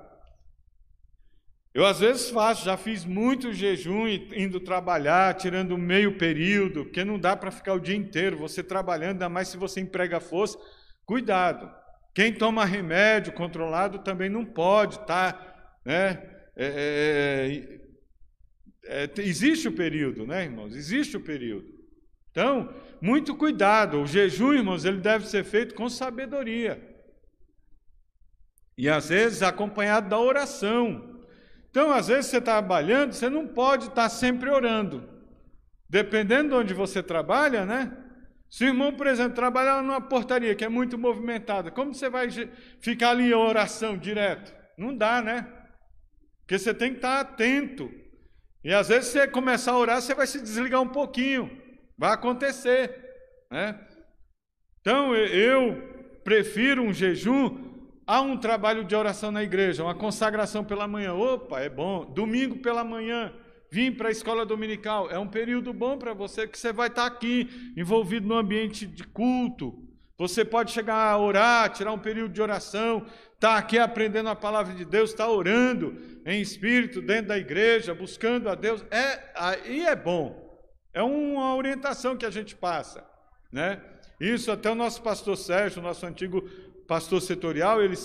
Eu às vezes faço, já fiz muito jejum indo trabalhar, tirando meio período, porque não dá para ficar o dia inteiro você trabalhando, ainda mais se você emprega força. Cuidado. Quem toma remédio controlado também não pode, tá? Né? É, é, é existe o período, né, irmãos? Existe o período. Então, muito cuidado. O jejum, irmãos, ele deve ser feito com sabedoria. E às vezes acompanhado da oração. Então, às vezes você está trabalhando, você não pode estar sempre orando. Dependendo de onde você trabalha, né? Se o irmão, por exemplo, trabalhar numa portaria que é muito movimentada, como você vai ficar ali em oração direto? Não dá, né? Porque você tem que estar atento e às vezes você começar a orar, você vai se desligar um pouquinho. Vai acontecer. Né? Então eu prefiro um jejum a um trabalho de oração na igreja, uma consagração pela manhã. Opa, é bom. Domingo pela manhã, vim para a escola dominical. É um período bom para você que você vai estar aqui, envolvido no ambiente de culto. Você pode chegar a orar, tirar um período de oração, estar aqui aprendendo a palavra de Deus, estar orando em espírito dentro da igreja, buscando a Deus. É, aí é bom. É uma orientação que a gente passa, né? Isso até o nosso pastor Sérgio, nosso antigo pastor setorial, ele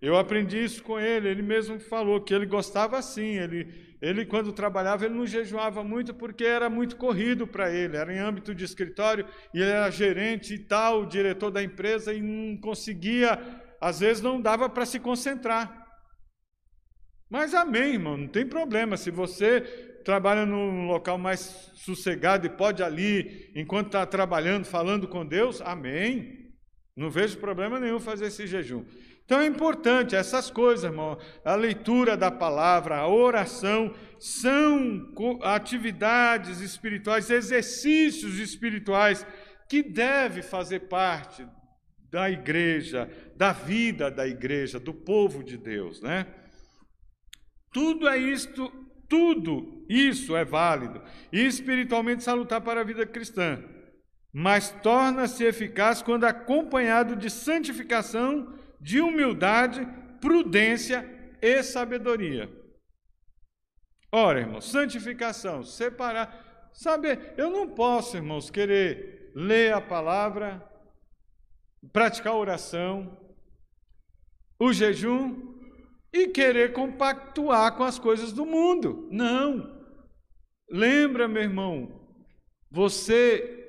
eu aprendi isso com ele, ele mesmo falou que ele gostava assim, ele ele, quando trabalhava, ele não jejuava muito porque era muito corrido para ele, era em âmbito de escritório, e ele era gerente e tal, diretor da empresa, e não conseguia, às vezes não dava para se concentrar. Mas amém, irmão, não tem problema. Se você trabalha num local mais sossegado e pode ali, enquanto está trabalhando, falando com Deus, amém. Não vejo problema nenhum fazer esse jejum. Então é importante essas coisas, irmão. A leitura da palavra, a oração, são atividades espirituais, exercícios espirituais que deve fazer parte da igreja, da vida da igreja, do povo de Deus, né? Tudo é isto, tudo isso é válido e espiritualmente salutar para a vida cristã. mas torna-se eficaz quando acompanhado de santificação, de humildade, prudência e sabedoria. Ora, irmãos, santificação, separar. Sabe, eu não posso, irmãos, querer ler a palavra, praticar oração, o jejum e querer compactuar com as coisas do mundo. Não. Lembra, meu irmão, você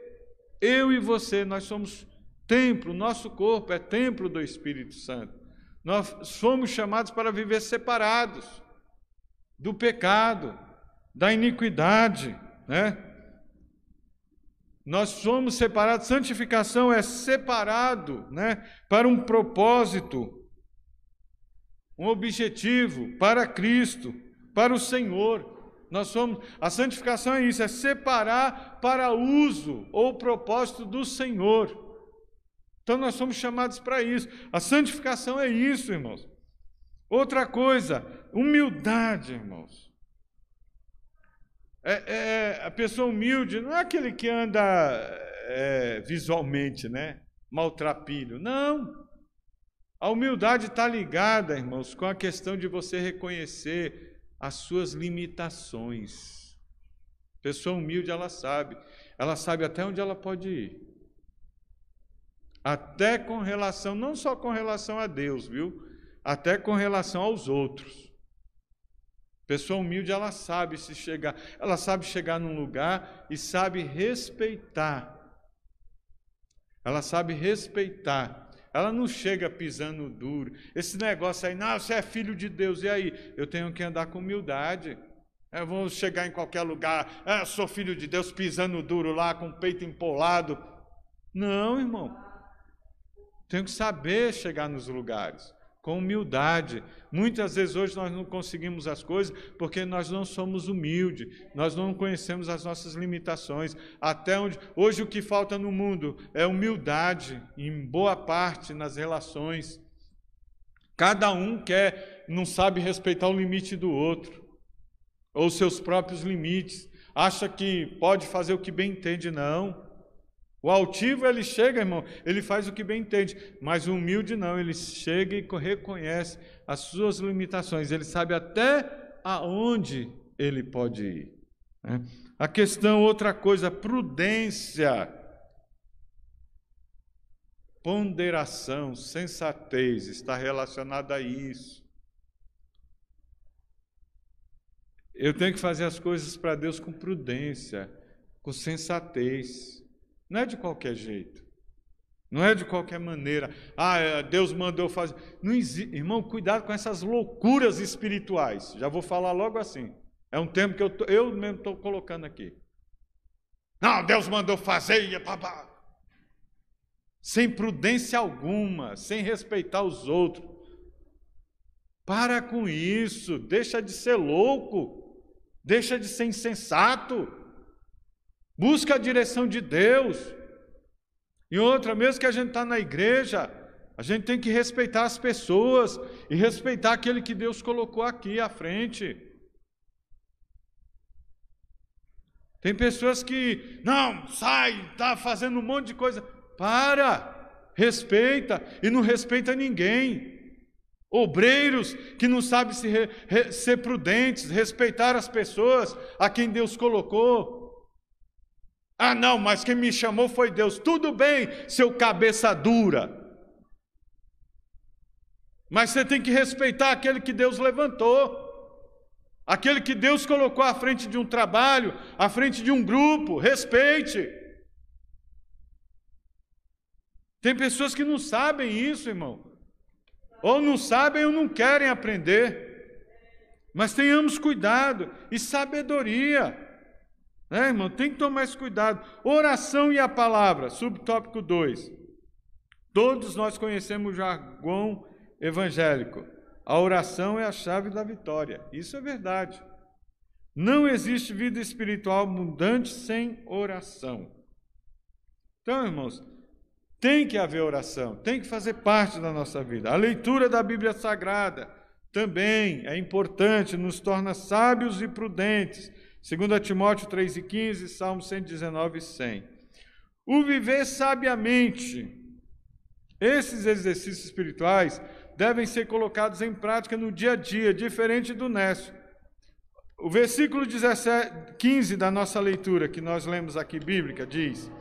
eu e você, nós somos templo, nosso corpo é templo do Espírito Santo. Nós somos chamados para viver separados do pecado, da iniquidade, né? Nós somos separados, santificação é separado, né, para um propósito, um objetivo para Cristo, para o Senhor. Nós somos, a santificação é isso, é separar para uso ou propósito do Senhor. Então nós somos chamados para isso. A santificação é isso, irmãos. Outra coisa, humildade, irmãos. É, é, é a pessoa humilde não é aquele que anda é, visualmente, né? Maltrapilho. Não. A humildade está ligada, irmãos, com a questão de você reconhecer as suas limitações. Pessoa humilde, ela sabe. Ela sabe até onde ela pode ir. Até com relação, não só com relação a Deus, viu? Até com relação aos outros. Pessoa humilde, ela sabe se chegar, ela sabe chegar num lugar e sabe respeitar. Ela sabe respeitar ela não chega pisando duro. Esse negócio aí, não, você é filho de Deus, e aí? Eu tenho que andar com humildade. Eu vou chegar em qualquer lugar, ah, sou filho de Deus, pisando duro lá, com o peito empolado. Não, irmão. Tenho que saber chegar nos lugares com humildade. Muitas vezes hoje nós não conseguimos as coisas porque nós não somos humildes, nós não conhecemos as nossas limitações. Até onde hoje o que falta no mundo é humildade, em boa parte nas relações. Cada um quer, não sabe respeitar o limite do outro, ou seus próprios limites. Acha que pode fazer o que bem entende, não. O altivo, ele chega, irmão, ele faz o que bem entende, mas o humilde não, ele chega e reconhece as suas limitações, ele sabe até aonde ele pode ir. Né? A questão, outra coisa, prudência, ponderação, sensatez, está relacionada a isso. Eu tenho que fazer as coisas para Deus com prudência, com sensatez. Não é de qualquer jeito. Não é de qualquer maneira. Ah, é, Deus mandou fazer. Não. Irmão, cuidado com essas loucuras espirituais. Já vou falar logo assim. É um termo que eu, tô, eu mesmo estou colocando aqui. Não, Deus mandou fazer e papá. Sem prudência alguma, sem respeitar os outros. Para com isso, deixa de ser louco, deixa de ser insensato. Busca a direção de Deus. E outra, mesmo que a gente está na igreja, a gente tem que respeitar as pessoas e respeitar aquele que Deus colocou aqui à frente. Tem pessoas que, não, sai, está fazendo um monte de coisa. Para, respeita e não respeita ninguém. Obreiros que não sabem se re, re, ser prudentes, respeitar as pessoas a quem Deus colocou. Ah, não, mas quem me chamou foi Deus. Tudo bem, seu cabeça dura. Mas você tem que respeitar aquele que Deus levantou. Aquele que Deus colocou à frente de um trabalho, à frente de um grupo. Respeite. Tem pessoas que não sabem isso, irmão. Ou não sabem ou não querem aprender. Mas tenhamos cuidado e sabedoria. É, irmão, tem que tomar esse cuidado. Oração e a palavra, subtópico 2. Todos nós conhecemos o jargão evangélico. A oração é a chave da vitória. Isso é verdade. Não existe vida espiritual abundante sem oração. Então, irmãos, tem que haver oração, tem que fazer parte da nossa vida. A leitura da Bíblia Sagrada também é importante, nos torna sábios e prudentes 2 Timóteo 3,15, Salmo 119, 100. o viver sabiamente. Esses exercícios espirituais devem ser colocados em prática no dia a dia, diferente do Nécio. O versículo 17, 15 da nossa leitura, que nós lemos aqui bíblica, diz: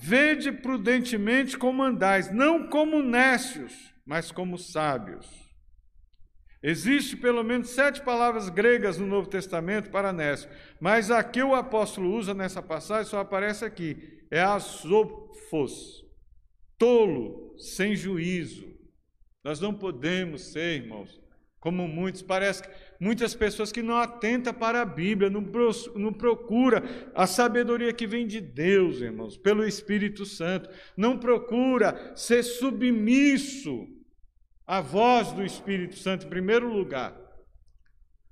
Vede prudentemente como andais, não como nécios, mas como sábios. Existe pelo menos sete palavras gregas no Novo Testamento para nécio, mas a que o apóstolo usa nessa passagem só aparece aqui, é azofos, tolo, sem juízo. Nós não podemos ser, irmãos, como muitos, parece que muitas pessoas que não atentam para a Bíblia, não, não procura a sabedoria que vem de Deus, irmãos, pelo Espírito Santo, não procura ser submisso à voz do Espírito Santo em primeiro lugar,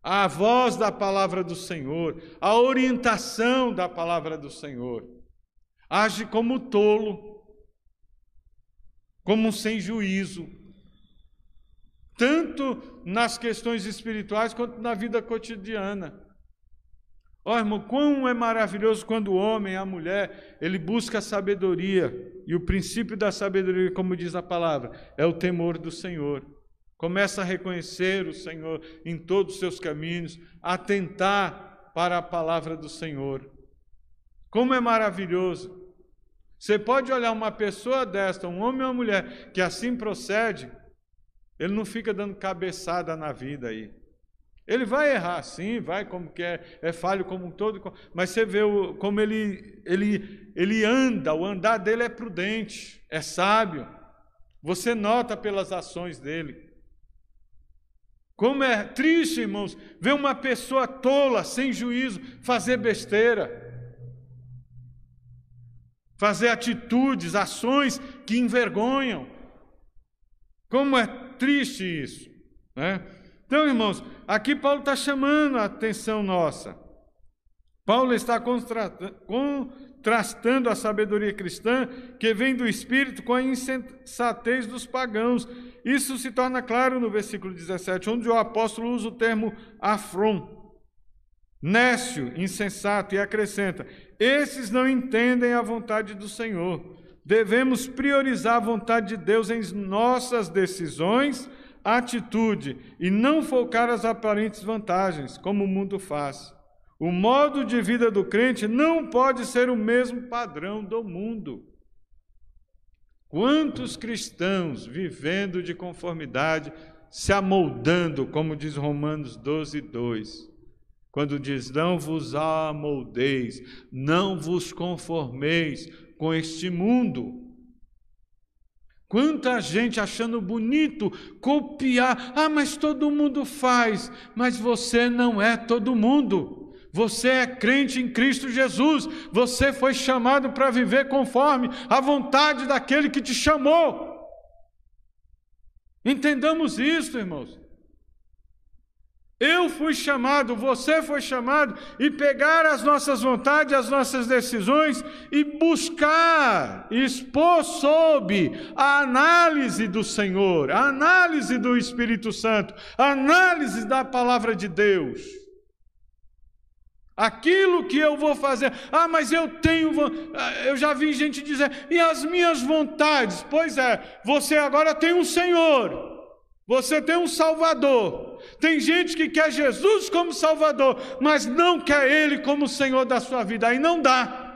à voz da palavra do Senhor, à orientação da palavra do Senhor. Age como tolo, como sem juízo, tanto nas questões espirituais quanto na vida cotidiana. Ó oh, irmão, quão é maravilhoso quando o homem, a mulher, ele busca a sabedoria. E o princípio da sabedoria, como diz a palavra, é o temor do Senhor. Começa a reconhecer o Senhor em todos os seus caminhos, atentar para a palavra do Senhor. Como é maravilhoso. Você pode olhar uma pessoa desta, um homem ou uma mulher, que assim procede, ele não fica dando cabeçada na vida aí. Ele vai errar, sim, vai como quer, é, é falho como um todo, mas você vê o, como ele, ele, ele anda, o andar dele é prudente, é sábio. Você nota pelas ações dele. Como é triste, irmãos, ver uma pessoa tola, sem juízo, fazer besteira, fazer atitudes, ações que envergonham. Como é triste isso. Né? Então, irmãos, aqui Paulo está chamando a atenção nossa. Paulo está contrastando a sabedoria cristã que vem do Espírito com a insensatez dos pagãos. Isso se torna claro no versículo 17, onde o apóstolo usa o termo afron, nécio, insensato, e acrescenta: esses não entendem a vontade do Senhor devemos priorizar a vontade de Deus em nossas decisões, atitude e não focar as aparentes vantagens, como o mundo faz. O modo de vida do crente não pode ser o mesmo padrão do mundo. Quantos cristãos vivendo de conformidade, se amoldando, como diz Romanos 12, 2, quando diz: Não vos amoldeis, não vos conformeis com este mundo. Quanta gente achando bonito copiar, ah, mas todo mundo faz, mas você não é todo mundo. Você é crente em Cristo Jesus, você foi chamado para viver conforme a vontade daquele que te chamou. Entendamos isso, irmãos. Eu fui chamado, você foi chamado, e pegar as nossas vontades, as nossas decisões e buscar, expor sob a análise do Senhor, a análise do Espírito Santo, a análise da palavra de Deus. Aquilo que eu vou fazer, ah, mas eu tenho, ah, eu já vi gente dizer, e as minhas vontades? Pois é, você agora tem um Senhor, você tem um Salvador. Tem gente que quer Jesus como Salvador, mas não quer Ele como Senhor da sua vida. Aí não dá.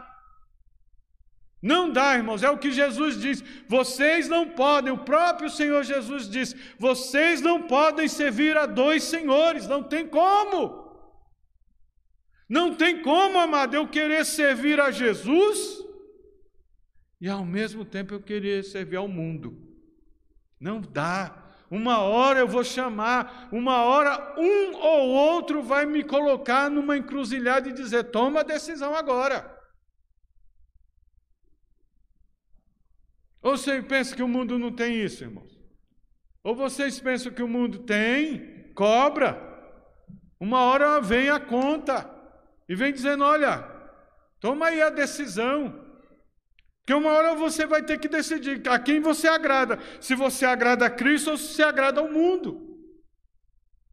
Não dá, irmãos, é o que Jesus diz. Vocês não podem, o próprio Senhor Jesus diz: vocês não podem servir a dois senhores, não tem como. Não tem como, amado, eu querer servir a Jesus e ao mesmo tempo eu querer servir ao mundo. Não dá uma hora eu vou chamar, uma hora um ou outro vai me colocar numa encruzilhada e dizer: toma a decisão agora. Ou você pensa que o mundo não tem isso, irmãos? Ou vocês pensam que o mundo tem, cobra. Uma hora vem a conta e vem dizendo: olha, toma aí a decisão. Porque uma hora você vai ter que decidir a quem você agrada, se você agrada a Cristo ou se você agrada ao mundo.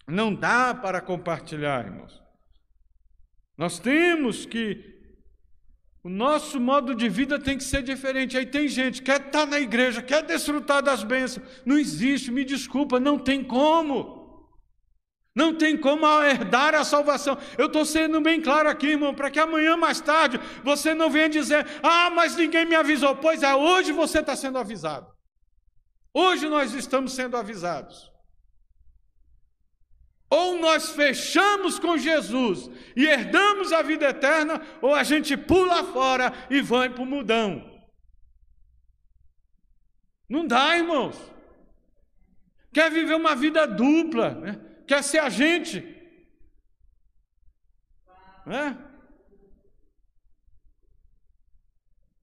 Não dá para compartilhar, irmãos. Nós temos que O nosso modo de vida tem que ser diferente. Aí tem gente que quer estar na igreja, quer desfrutar das bênçãos. Não existe, me desculpa, não tem como. Não tem como herdar a salvação. Eu estou sendo bem claro aqui, irmão, para que amanhã mais tarde você não venha dizer: ah, mas ninguém me avisou. Pois é, hoje você está sendo avisado. Hoje nós estamos sendo avisados. Ou nós fechamos com Jesus e herdamos a vida eterna, ou a gente pula fora e vai para o mudão. Não dá, irmãos. Quer viver uma vida dupla, né? Quer ser agente. Né?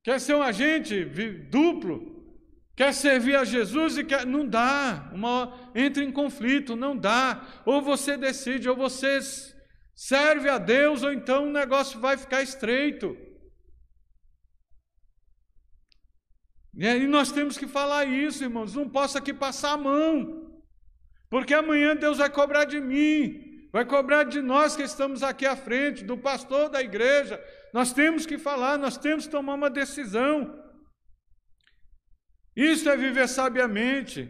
Quer ser um agente duplo. Quer servir a Jesus e quer. Não dá. Uma, entra em conflito, não dá. Ou você decide, ou você serve a Deus, ou então o negócio vai ficar estreito. E aí nós temos que falar isso, irmãos. Não posso aqui passar a mão. Porque amanhã Deus vai cobrar de mim, vai cobrar de nós que estamos aqui à frente, do pastor da igreja. Nós temos que falar, nós temos que tomar uma decisão. Isso é viver sabiamente.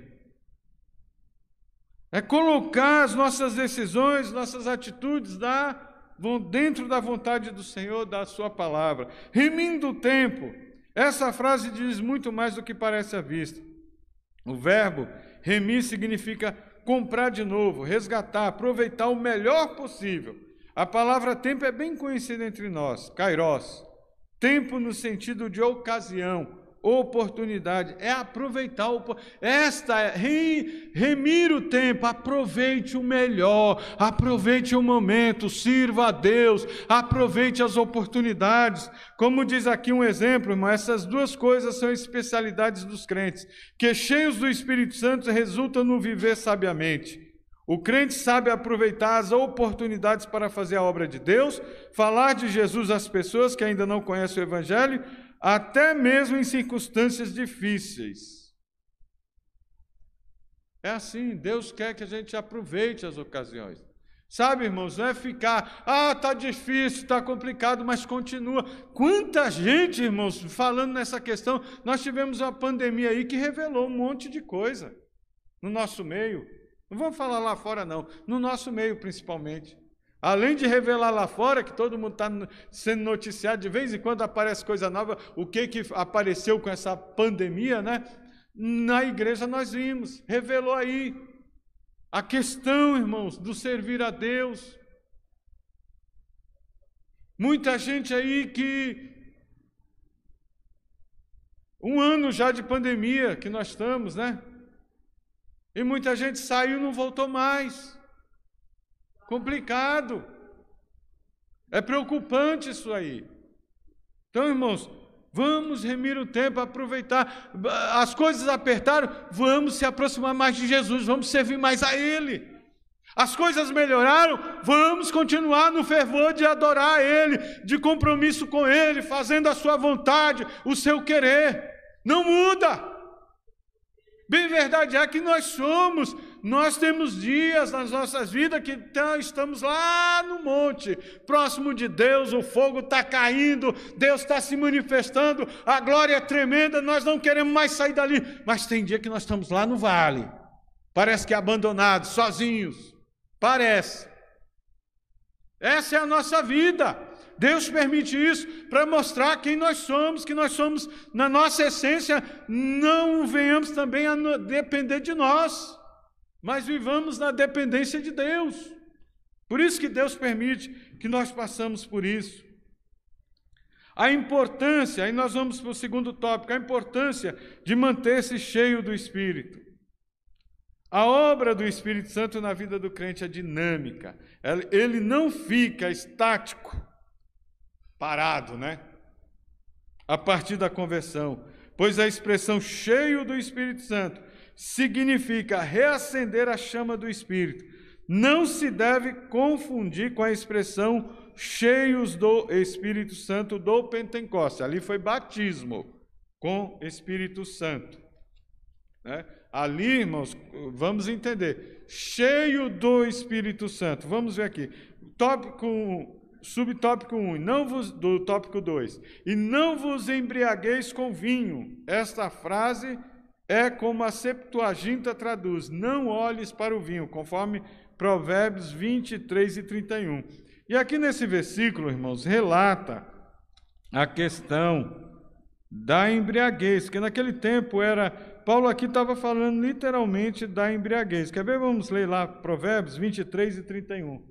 É colocar as nossas decisões, nossas atitudes da, dentro da vontade do Senhor, da Sua palavra. Remindo o tempo. Essa frase diz muito mais do que parece à vista. O verbo remir significa comprar de novo, resgatar, aproveitar o melhor possível. A palavra tempo é bem conhecida entre nós, kairos. Tempo no sentido de ocasião, oportunidade, é aproveitar esta é remir o tempo, aproveite o melhor, aproveite o momento, sirva a Deus, aproveite as oportunidades. Como diz aqui um exemplo, irmão, essas duas coisas são especialidades dos crentes, que cheios do Espírito Santo resultam no viver sabiamente. O crente sabe aproveitar as oportunidades para fazer a obra de Deus, falar de Jesus às pessoas que ainda não conhecem o Evangelho, até mesmo em circunstâncias difíceis. É assim, Deus quer que a gente aproveite as ocasiões. Sabe, irmãos, não é ficar, ah, tá difícil, tá complicado, mas continua. Quanta gente, irmãos, falando nessa questão, nós tivemos uma pandemia aí que revelou um monte de coisa no nosso meio. Não vamos falar lá fora, não, no nosso meio principalmente. Além de revelar lá fora, que todo mundo está sendo noticiado, de vez em quando aparece coisa nova, o que, que apareceu com essa pandemia, né? Na igreja nós vimos, revelou aí a questão, irmãos, do servir a Deus. Muita gente aí que. Um ano já de pandemia que nós estamos, né? E muita gente saiu e não voltou mais. Complicado. É preocupante isso aí. Então, irmãos, vamos remir o tempo, aproveitar. As coisas apertaram, vamos se aproximar mais de Jesus, vamos servir mais a Ele. As coisas melhoraram, vamos continuar no fervor de adorar a Ele, de compromisso com Ele, fazendo a Sua vontade, o seu querer. Não muda. Bem verdade é que nós somos nós temos dias nas nossas vidas que tá, estamos lá no monte, próximo de Deus, o fogo está caindo, Deus está se manifestando, a glória é tremenda, nós não queremos mais sair dali. Mas tem dia que nós estamos lá no vale, parece que abandonados, sozinhos, parece. Essa é a nossa vida. Deus permite isso para mostrar quem nós somos, que nós somos, na nossa essência, não venhamos também a depender de nós mas vivamos na dependência de Deus. Por isso que Deus permite que nós passamos por isso. A importância, aí nós vamos para o segundo tópico, a importância de manter-se cheio do Espírito. A obra do Espírito Santo na vida do crente é dinâmica. Ele não fica estático, parado, né? A partir da conversão. Pois a expressão cheio do Espírito Santo significa reacender a chama do Espírito. Não se deve confundir com a expressão cheios do Espírito Santo do Pentecostes. Ali foi batismo com Espírito Santo. Né? Ali, irmãos, vamos entender. Cheio do Espírito Santo. Vamos ver aqui. Tópico subtópico 1, não vos, do tópico 2, e não vos embriagueis com vinho. Esta frase é como a Septuaginta traduz: não olhes para o vinho, conforme Provérbios 23 e 31. E aqui nesse versículo, irmãos, relata a questão da embriaguez, que naquele tempo era. Paulo aqui estava falando literalmente da embriaguez. Quer ver? Vamos ler lá Provérbios 23 e 31.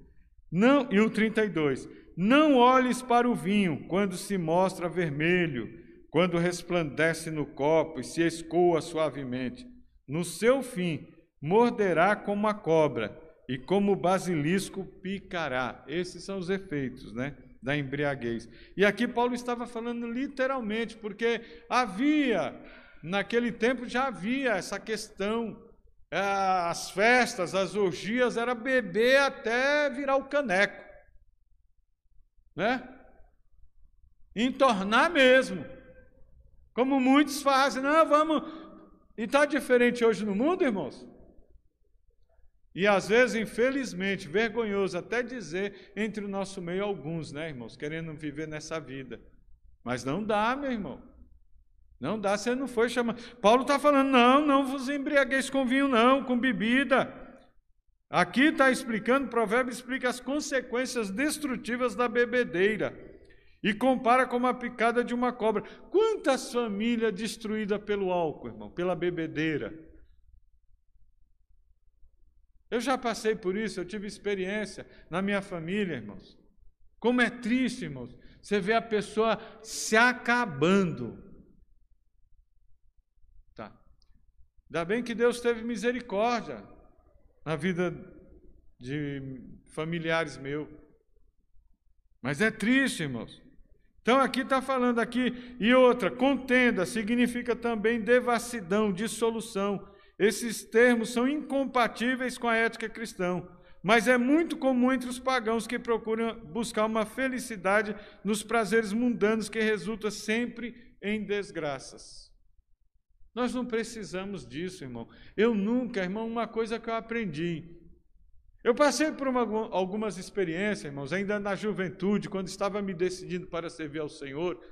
Não, e o 32. Não olhes para o vinho quando se mostra vermelho, quando resplandece no copo e se escoa suavemente. No seu fim, morderá como a cobra e como o basilisco picará. Esses são os efeitos, né? Da embriaguez. E aqui Paulo estava falando literalmente, porque havia, naquele tempo já havia essa questão. Eh, as festas, as orgias, era beber até virar o caneco né? Entornar mesmo. Como muitos fazem, não, vamos. E está diferente hoje no mundo, irmãos? E às vezes, infelizmente, vergonhoso até dizer entre o nosso meio alguns, né, irmãos, querendo viver nessa vida. Mas não dá, meu irmão. Não dá, você não foi chamado. Paulo está falando, não, não vos embriagueis com vinho, não, com bebida. Aqui está explicando, o provérbio explica as consequências destrutivas da bebedeira e compara com a picada de uma cobra. Quantas famílias destruídas pelo álcool, irmão, pela bebedeira? Eu já passei por isso, eu tive experiência na minha família, irmãos. Como é triste, irmãos, você vê a pessoa se acabando. Tá. Ainda bem que Deus teve misericórdia na vida de familiares meus. Mas é triste, irmãos. Então aqui está falando aqui, e outra, contenda significa também devassidão, dissolução. Esses termos são incompatíveis com a ética cristã, mas é muito comum entre os pagãos que procuram buscar uma felicidade nos prazeres mundanos que resulta sempre em desgraças. Nós não precisamos disso, irmão. Eu nunca, irmão, uma coisa que eu aprendi. Eu passei por uma, algumas experiências, irmãos, ainda na juventude, quando estava me decidindo para servir ao Senhor.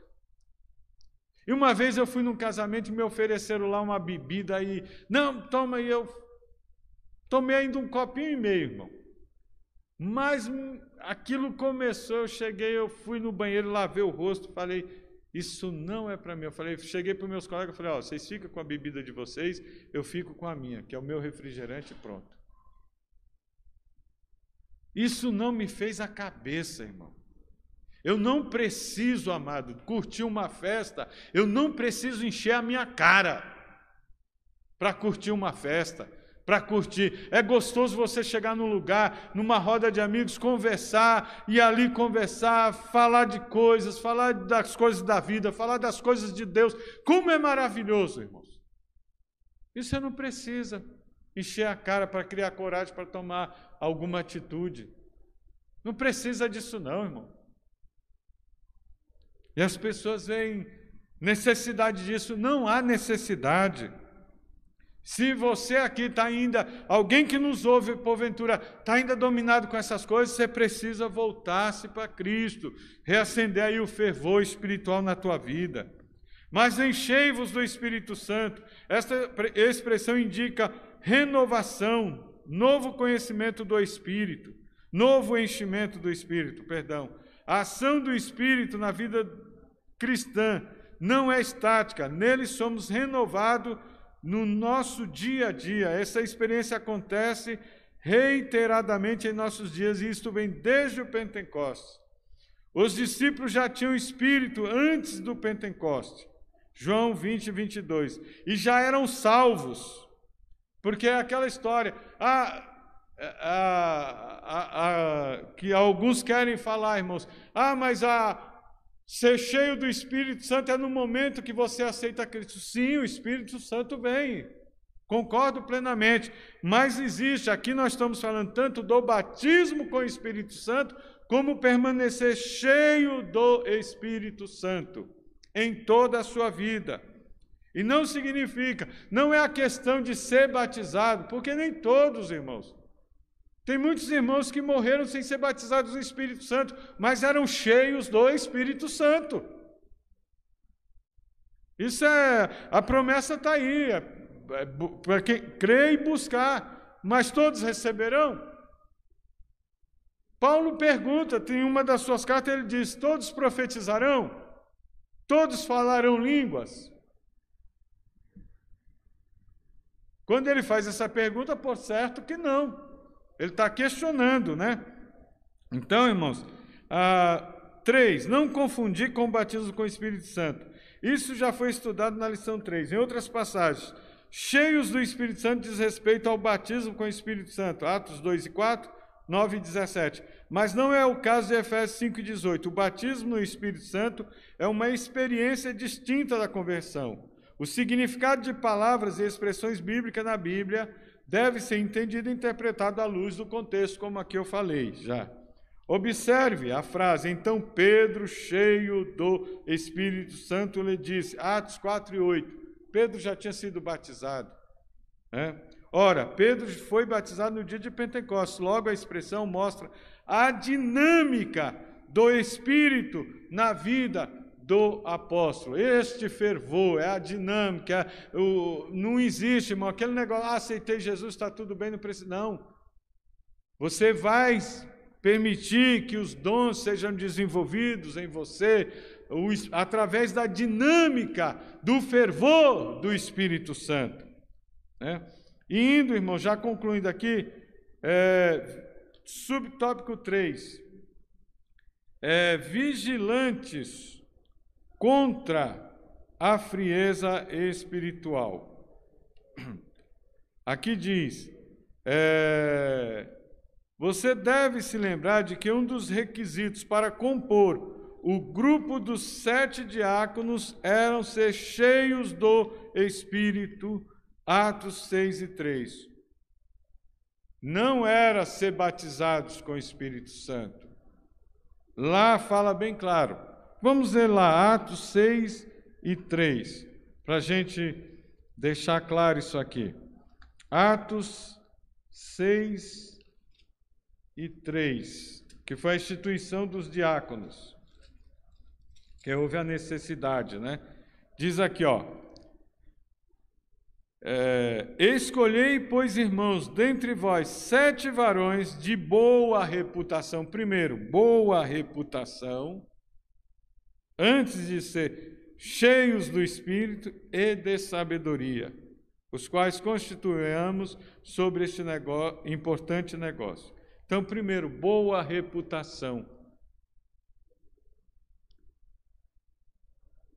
E uma vez eu fui num casamento e me ofereceram lá uma bebida e, não, toma aí, eu tomei ainda um copinho e meio, irmão. Mas aquilo começou, eu cheguei, eu fui no banheiro, lavei o rosto, falei, isso não é para mim. Eu falei, cheguei para os meus colegas e falei, ó, vocês ficam com a bebida de vocês, eu fico com a minha, que é o meu refrigerante pronto. Isso não me fez a cabeça, irmão. Eu não preciso, amado, curtir uma festa, eu não preciso encher a minha cara para curtir uma festa para curtir. É gostoso você chegar num lugar, numa roda de amigos, conversar e ali conversar, falar de coisas, falar das coisas da vida, falar das coisas de Deus. Como é maravilhoso, irmãos. Isso você não precisa encher a cara para criar coragem para tomar alguma atitude. Não precisa disso, não, irmão. E as pessoas veem necessidade disso. Não há necessidade. Se você aqui está ainda, alguém que nos ouve, porventura, está ainda dominado com essas coisas, você precisa voltar-se para Cristo, reacender aí o fervor espiritual na tua vida. Mas enchei-vos do Espírito Santo. Esta expressão indica renovação, novo conhecimento do Espírito, novo enchimento do Espírito, perdão. A ação do Espírito na vida cristã não é estática, nele somos renovados no nosso dia a dia. Essa experiência acontece reiteradamente em nossos dias e isto vem desde o Pentecostes. Os discípulos já tinham espírito antes do Pentecostes. João 20, 22. E já eram salvos. Porque é aquela história. Ah, ah, ah, que alguns querem falar, irmãos. Ah, mas a, Ser cheio do Espírito Santo é no momento que você aceita Cristo. Sim, o Espírito Santo vem. Concordo plenamente. Mas existe, aqui nós estamos falando tanto do batismo com o Espírito Santo, como permanecer cheio do Espírito Santo em toda a sua vida. E não significa, não é a questão de ser batizado, porque nem todos, irmãos, Tem muitos irmãos que morreram sem ser batizados no Espírito Santo, mas eram cheios do Espírito Santo. Isso é, a promessa está aí, é, é, para quem crê e buscar, mas todos receberão? Paulo pergunta, tem uma das suas cartas, ele diz: Todos profetizarão? Todos falarão línguas? Quando ele faz essa pergunta, por certo que não. Ele está questionando, né? Então, irmãos, ah, três, não confundir com o batismo com o Espírito Santo. Isso já foi estudado na lição 3. Em outras passagens, cheios do Espírito Santo diz respeito ao batismo com o Espírito Santo. Atos 2 e 4, 9 e 17. Mas não é o caso de Efésios 5 e 18. O batismo no Espírito Santo é uma experiência distinta da conversão. O significado de palavras e expressões bíblicas na Bíblia deve ser entendido e interpretado à luz do contexto, como aqui eu falei já. Observe a frase, então Pedro, cheio do Espírito Santo, lhe disse, Atos 4 e 8. Pedro já tinha sido batizado. Né? Ora, Pedro foi batizado no dia de Pentecostes, logo a expressão mostra a dinâmica do Espírito na vida do apóstolo. Este fervor, é a dinâmica, é o, não existe, irmão, aquele negócio, ah, aceitei Jesus, está tudo bem, não precisa. Não. Você vai permitir que os dons sejam desenvolvidos em você o, através da dinâmica do fervor do Espírito Santo. Né? Indo, irmão, já concluindo aqui, é, subtópico 3. É, vigilantes contra a frieza espiritual. Aqui diz: é, você deve se lembrar de que um dos requisitos para compor o grupo dos sete diáconos eram ser cheios do Espírito, Atos 6 e 3. Não era ser batizados com o Espírito Santo. Lá fala bem claro, Vamos ler lá, Atos 6 e 3, para a gente deixar claro isso aqui. Atos 6 e 3, que foi a instituição dos diáconos, que houve a necessidade, né? Diz aqui, ó. É, Escolhei, pois, irmãos, dentre vós sete varões de boa reputação. Primeiro, boa reputação antes de ser cheios do Espírito e de sabedoria, os quais constituíamos sobre este negócio, importante negócio. Então, primeiro, boa reputação.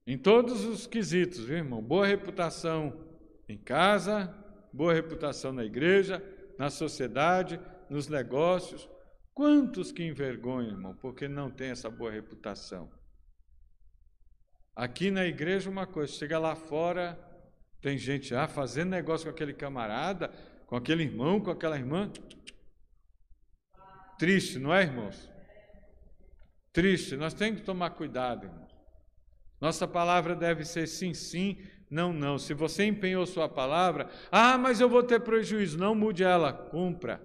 Em todos os quesitos, viu, irmão? Boa reputação em casa, boa reputação na igreja, na sociedade, nos negócios. Quantos que envergonham, irmão, porque não tem essa boa reputação? Aqui na igreja, uma coisa, chega lá fora, tem gente ah, fazendo negócio com aquele camarada, com aquele irmão, com aquela irmã. Triste, não é, irmãos? Triste, nós temos que tomar cuidado, irmãos. Nossa palavra deve ser sim, sim, não, não. Se você empenhou sua palavra, ah, mas eu vou ter prejuízo, não mude ela, cumpra.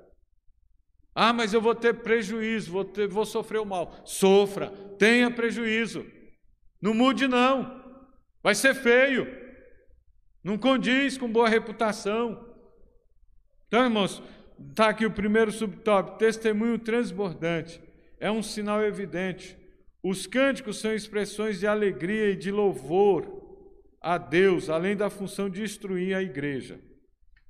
Ah, mas eu vou ter prejuízo, vou, ter, vou sofrer o mal. Sofra, tenha prejuízo. Não mude, não. Vai ser feio. Não condiz com boa reputação. Então, irmãos, está aqui o primeiro subtópico: testemunho transbordante. É um sinal evidente. Os cânticos são expressões de alegria e de louvor a Deus, além da função de instruir a igreja.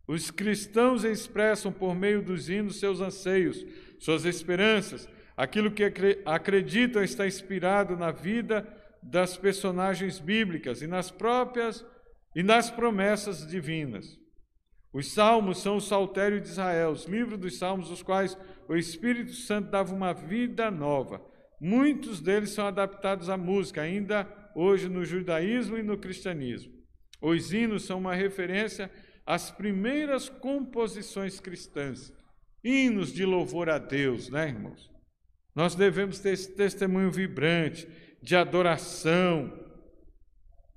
Os cristãos expressam por meio dos hinos seus anseios, suas esperanças, aquilo que acreditam está inspirado na vida das personagens bíblicas e nas próprias e nas promessas divinas. Os salmos são o saltério de Israel, os livros dos salmos, os quais o Espírito Santo dava uma vida nova. Muitos deles são adaptados à música, ainda hoje no judaísmo e no cristianismo. Os hinos são uma referência às primeiras composições cristãs, hinos de louvor a Deus, né, irmãos? Nós devemos ter esse testemunho vibrante de adoração,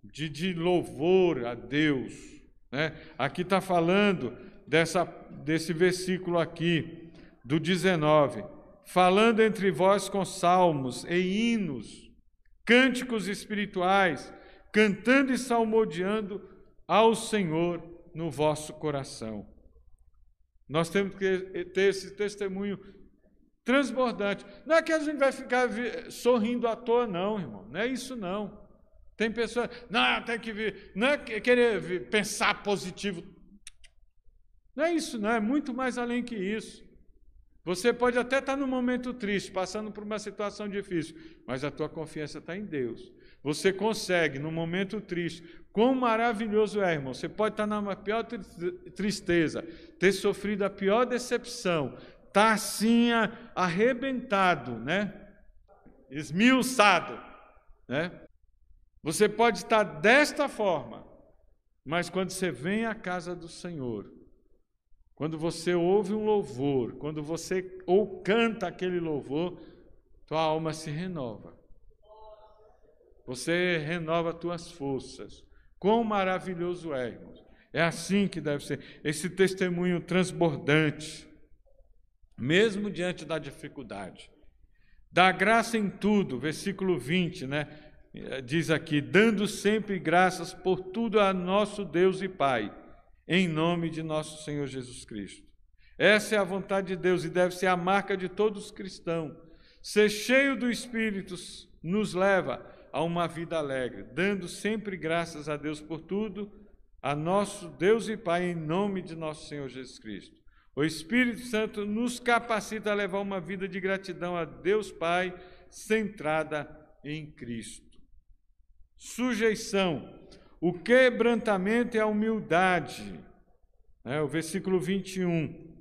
de, de louvor a Deus. Né? Aqui está falando dessa, desse versículo aqui, do 19, falando entre vós com salmos e hinos, cânticos espirituais, cantando e salmodiando ao Senhor no vosso coração. Nós temos que ter esse testemunho transbordante. Não é que a gente vai ficar sorrindo à toa, não, irmão. Não é isso, não. Tem pessoas, não, tem que vir, não é querer pensar positivo. Não é isso, não, é muito mais além que isso. Você pode até estar num momento triste, passando por uma situação difícil, mas a tua confiança está em Deus. Você consegue, num momento triste, quão maravilhoso é, irmão. Você pode estar na pior tristeza, ter sofrido a pior decepção, está assim arrebentado, né? Esmiuçado, né? Você pode estar desta forma, mas quando você vem à casa do Senhor, quando você ouve um louvor, quando você ou canta aquele louvor, tua alma se renova. Você renova tuas forças. Quão maravilhoso é, irmãos. É assim que deve ser. Esse testemunho transbordante mesmo diante da dificuldade. Dá graça em tudo, versículo 20, né? Diz aqui: dando sempre graças por tudo a nosso Deus e Pai, em nome de nosso Senhor Jesus Cristo. Essa é a vontade de Deus e deve ser a marca de todos os cristãos. Ser cheio do Espírito nos leva a uma vida alegre, dando sempre graças a Deus por tudo, a nosso Deus e Pai, em nome de nosso Senhor Jesus Cristo. O Espírito Santo nos capacita a levar uma vida de gratidão a Deus Pai, centrada em Cristo. Sujeição. O quebrantamento é a humildade. É, o versículo 21,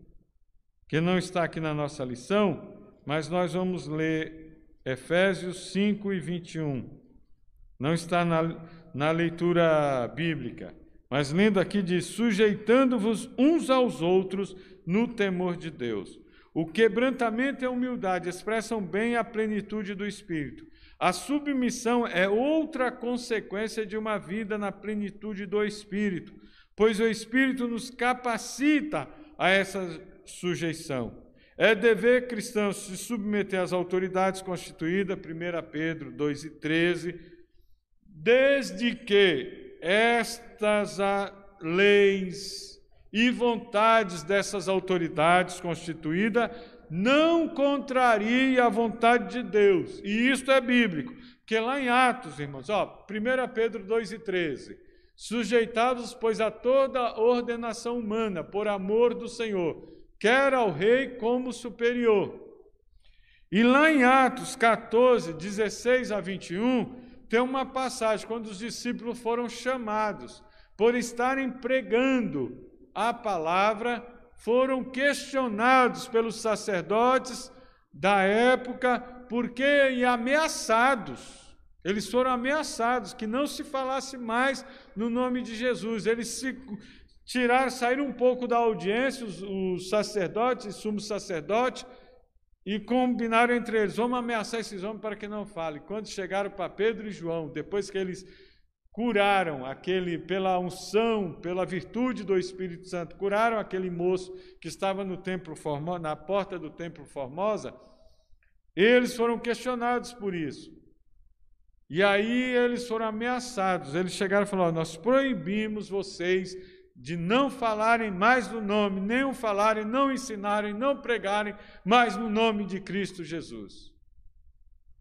que não está aqui na nossa lição, mas nós vamos ler Efésios 5 e 21. Não está na, na leitura bíblica, mas lendo aqui diz: sujeitando-vos uns aos outros no temor de Deus. O quebrantamento e a humildade expressam bem a plenitude do Espírito. A submissão é outra consequência de uma vida na plenitude do Espírito, pois o Espírito nos capacita a essa sujeição. É dever cristão se submeter às autoridades constituídas, 1 Pedro 2 e 13, desde que estas leis e vontades dessas autoridades constituídas não contraria a vontade de Deus. E isto é bíblico. Porque lá em Atos, irmãos, ó, 1 Pedro 2 e 13. Sujeitados, pois, a toda ordenação humana, por amor do Senhor, quer ao rei como superior. E lá em Atos 14, 16 a 21, tem uma passagem quando os discípulos foram chamados por estarem pregando a palavra, foram questionados pelos sacerdotes da época, porque e ameaçados. Eles foram ameaçados que não se falasse mais no nome de Jesus. Eles se tiraram, saíram um pouco da audiência, os, os sacerdotes sumo sacerdote, e combinaram entre eles: vamos ameaçar esses homens para que não falem. Quando chegaram para Pedro e João, depois que eles curaram aquele, pela unção, pela virtude do Espírito Santo, curaram aquele moço que estava no templo Formosa, na porta do templo Formosa, eles foram questionados por isso. E aí eles foram ameaçados. Eles chegaram e falaram: Nós proibimos vocês de não falarem mais no nome, nem o falarem, não ensinarem, não pregarem mais no nome de Cristo Jesus.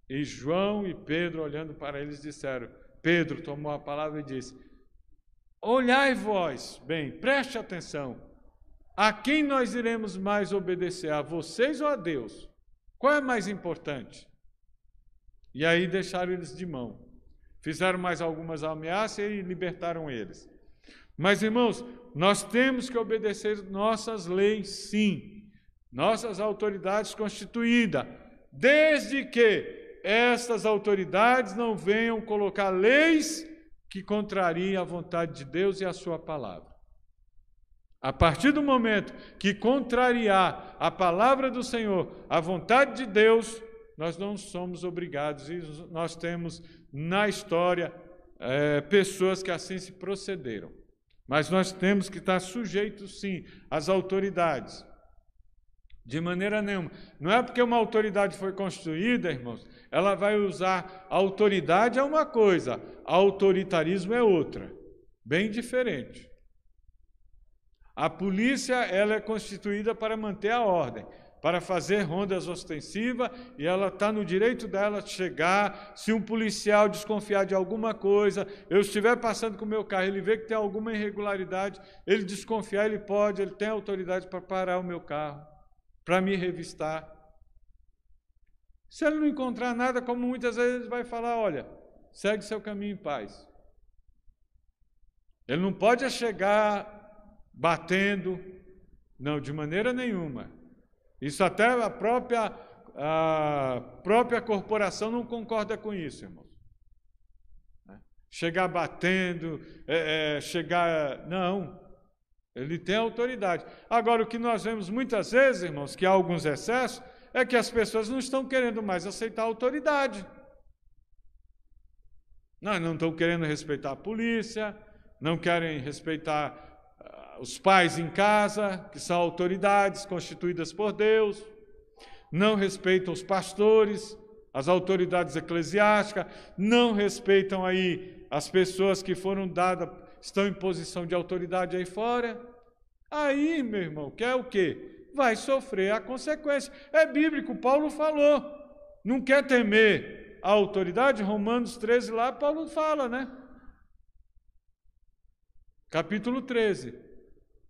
E João e Pedro, olhando para eles, disseram: Pedro tomou a palavra e disse: Olhai vós, bem, preste atenção. A quem nós iremos mais obedecer, a vocês ou a Deus? Qual é mais importante? E aí deixaram eles de mão. Fizeram mais algumas ameaças e libertaram eles. Mas, irmãos, nós temos que obedecer nossas leis, sim, nossas autoridades constituídas, desde que estas autoridades não venham colocar leis que contrariem a vontade de Deus e a sua palavra. A partir do momento que contrariar a palavra do Senhor, a vontade de Deus, nós não somos obrigados, e nós temos na história é, pessoas que assim se procederam. Mas nós temos que estar sujeitos, sim, às autoridades. De maneira nenhuma. Não é porque uma autoridade foi constituída, irmãos, ela vai usar a autoridade é uma coisa, autoritarismo é outra, bem diferente. A polícia ela é constituída para manter a ordem para fazer rondas ostensivas e ela está no direito dela de chegar. Se um policial desconfiar de alguma coisa, eu estiver passando com o meu carro, ele vê que tem alguma irregularidade, ele desconfiar, ele pode, ele tem autoridade para parar o meu carro, para me revistar. Se ele não encontrar nada, como muitas vezes vai falar, olha, segue seu caminho em paz. Ele não pode chegar batendo, não, de maneira nenhuma. Isso até a própria, a própria corporação não concorda com isso, irmãos. Né? Chegar batendo, é, é, chegar. Não. Ele tem autoridade. Agora, o que nós vemos muitas vezes, irmãos, que há alguns excessos, é que as pessoas não estão querendo mais aceitar a autoridade. Não, não estão querendo respeitar a polícia, não querem respeitar os pais em casa, que são autoridades constituídas por Deus, não respeitam os pastores, as autoridades eclesiásticas, não respeitam aí as pessoas que foram dadas, estão em posição de autoridade aí fora. Aí, meu irmão, quer o quê? Vai sofrer a consequência. É bíblico, Paulo falou. Não quer temer a autoridade? Romanos 13 lá, Paulo fala, né? Capítulo 13.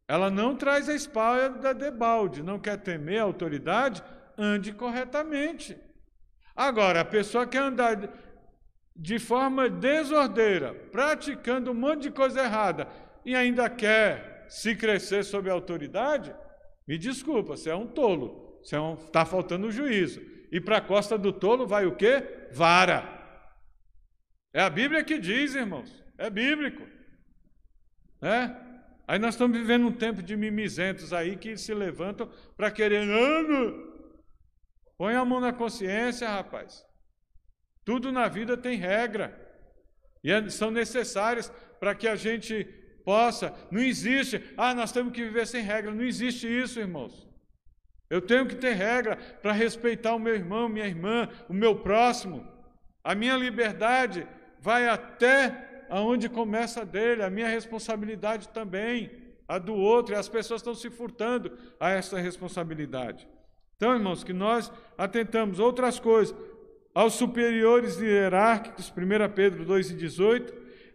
Ela não traz a espada de balde, não quer temer a autoridade, ande corretamente. Agora, a pessoa quer andar de forma desordeira, praticando um monte de coisa errada e ainda quer se crescer sob a autoridade, me desculpa, você é um tolo, você está é um, tá faltando juízo. E para a costa do tolo vai o quê? Vara. É a Bíblia que diz, irmãos, é bíblico. É? Aí nós estamos vivendo um tempo de mimizentos aí que se levantam para querer. Põe a mão na consciência, rapaz. Tudo na vida tem regra. E é, são necessárias para que a gente possa. Não existe, ah, nós temos que viver sem regra. Não existe isso, irmãos. Eu tenho que ter regra para respeitar o meu irmão, minha irmã, o meu próximo. A minha liberdade vai até aonde começa a dele, a minha responsabilidade também, a do outro, e as pessoas estão se furtando a essa responsabilidade. Então, irmãos, que nós atentamos outras coisas, aos superiores hierárquicos, 1 Pedro 2,18,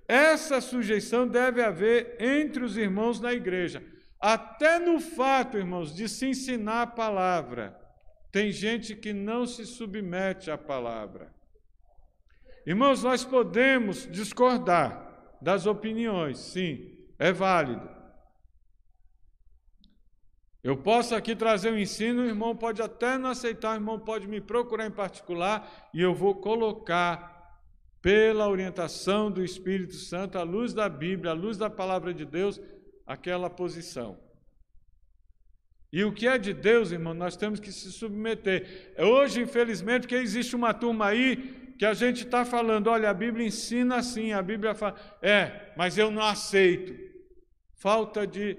essa sujeição deve haver entre os irmãos na igreja. Até no fato, irmãos, de se ensinar a palavra, tem gente que não se submete à palavra. Irmãos, nós podemos discordar das opiniões, sim, é válido. Eu posso aqui trazer um ensino, o irmão pode até não aceitar, o irmão pode me procurar em particular e eu vou colocar, pela orientação do Espírito Santo, à luz da Bíblia, à luz da palavra de Deus, aquela posição. E o que é de Deus, irmão, nós temos que se submeter. Hoje, infelizmente, que existe uma turma aí que a gente está falando, olha, a Bíblia ensina assim, a Bíblia fala, é, mas eu não aceito. Falta de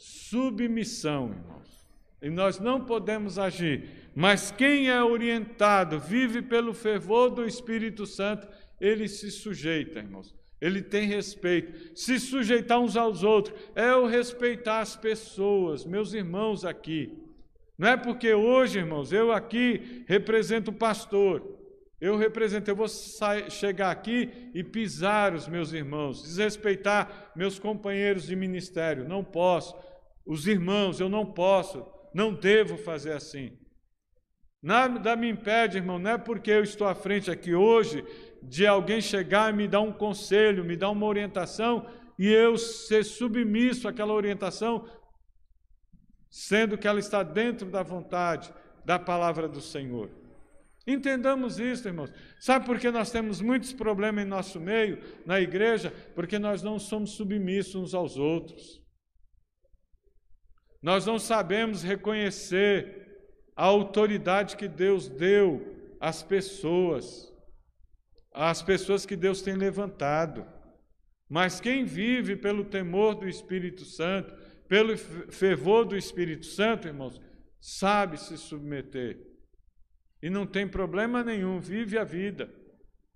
submissão, irmãos. E nós não podemos agir. Mas quem é orientado, vive pelo fervor do Espírito Santo, ele se sujeita, irmãos. Ele tem respeito. Se sujeitar uns aos outros é o respeitar as pessoas, meus irmãos aqui. Não é porque hoje, irmãos, eu aqui represento o pastor. Eu represento, eu vou sair, chegar aqui e pisar os meus irmãos, desrespeitar meus companheiros de ministério. Não posso. Os irmãos, eu não posso, não devo fazer assim. Nada me impede, irmão, não é porque eu estou à frente aqui hoje de alguém chegar e me dar um conselho, me dar uma orientação e eu ser submisso àquela orientação, sendo que ela está dentro da vontade da palavra do Senhor. Entendamos isso, irmãos. Sabe por que nós temos muitos problemas em nosso meio, na igreja? Porque nós não somos submissos uns aos outros. Nós não sabemos reconhecer a autoridade que Deus deu às pessoas, às pessoas que Deus tem levantado. Mas quem vive pelo temor do Espírito Santo, pelo fervor do Espírito Santo, irmãos, sabe se submeter. E não tem problema nenhum, vive a vida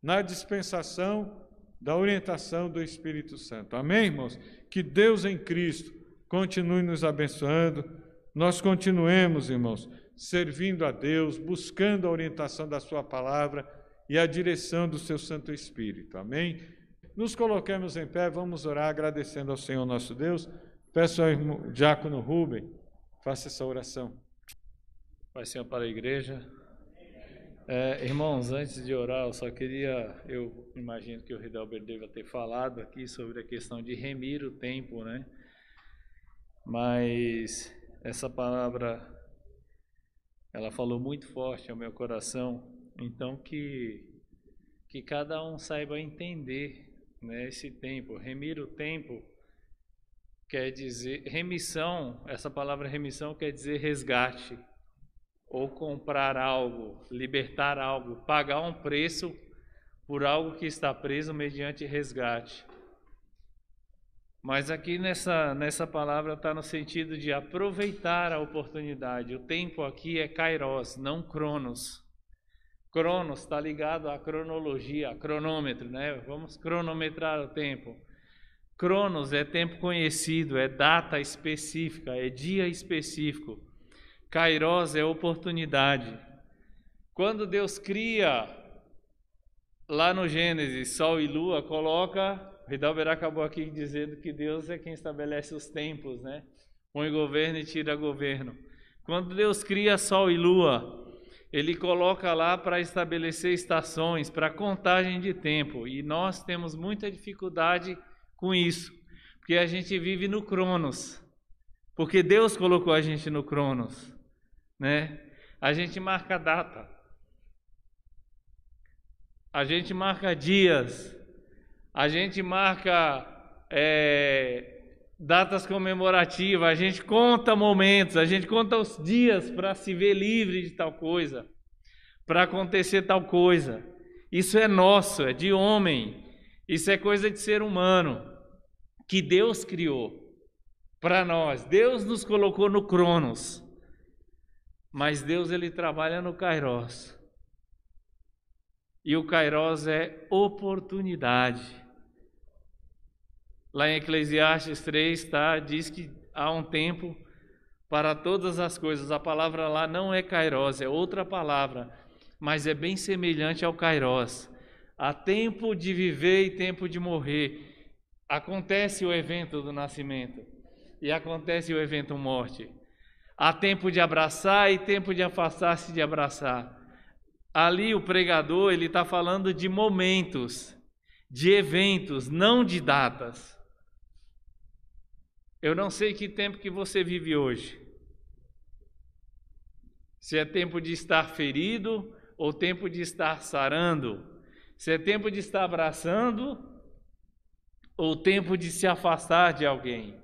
na dispensação da orientação do Espírito Santo. Amém, irmãos? Que Deus em Cristo continue nos abençoando. Nós continuemos, irmãos, servindo a Deus, buscando a orientação da Sua palavra e a direção do Seu Santo Espírito. Amém? Nos coloquemos em pé, vamos orar agradecendo ao Senhor nosso Deus. Peço ao irmão, diácono Rubem, faça essa oração. Pai Senhor para a igreja. É, irmãos, antes de orar, eu só queria, eu imagino que o Ridelber deva ter falado aqui sobre a questão de remir o tempo, né? Mas essa palavra, ela falou muito forte ao meu coração, então que, que cada um saiba entender né, esse tempo. Remir o tempo quer dizer, remissão, essa palavra remissão quer dizer resgate ou comprar algo, libertar algo, pagar um preço por algo que está preso mediante resgate. Mas aqui nessa, nessa palavra está no sentido de aproveitar a oportunidade. O tempo aqui é kairos, não cronos. Cronos está ligado à cronologia, a cronômetro, né? Vamos cronometrar o tempo. Cronos é tempo conhecido, é data específica, é dia específico. Kairos é oportunidade. Quando Deus cria, lá no Gênesis, Sol e Lua, coloca. O Ridalber acabou aqui dizendo que Deus é quem estabelece os tempos, né? Põe governo e tira governo. Quando Deus cria Sol e Lua, Ele coloca lá para estabelecer estações, para contagem de tempo. E nós temos muita dificuldade com isso, porque a gente vive no Cronos. Porque Deus colocou a gente no Cronos né? A gente marca data. A gente marca dias. A gente marca é, datas comemorativas. A gente conta momentos. A gente conta os dias para se ver livre de tal coisa, para acontecer tal coisa. Isso é nosso, é de homem. Isso é coisa de ser humano que Deus criou para nós. Deus nos colocou no Cronos. Mas Deus ele trabalha no Kairos. E o Kairos é oportunidade. Lá em Eclesiastes 3, tá, diz que há um tempo para todas as coisas. A palavra lá não é Kairos, é outra palavra, mas é bem semelhante ao Kairos. Há tempo de viver e tempo de morrer. Acontece o evento do nascimento e acontece o evento morte. Há tempo de abraçar e tempo de afastar-se de abraçar. Ali o pregador ele está falando de momentos, de eventos, não de datas. Eu não sei que tempo que você vive hoje. Se é tempo de estar ferido ou tempo de estar sarando. Se é tempo de estar abraçando ou tempo de se afastar de alguém.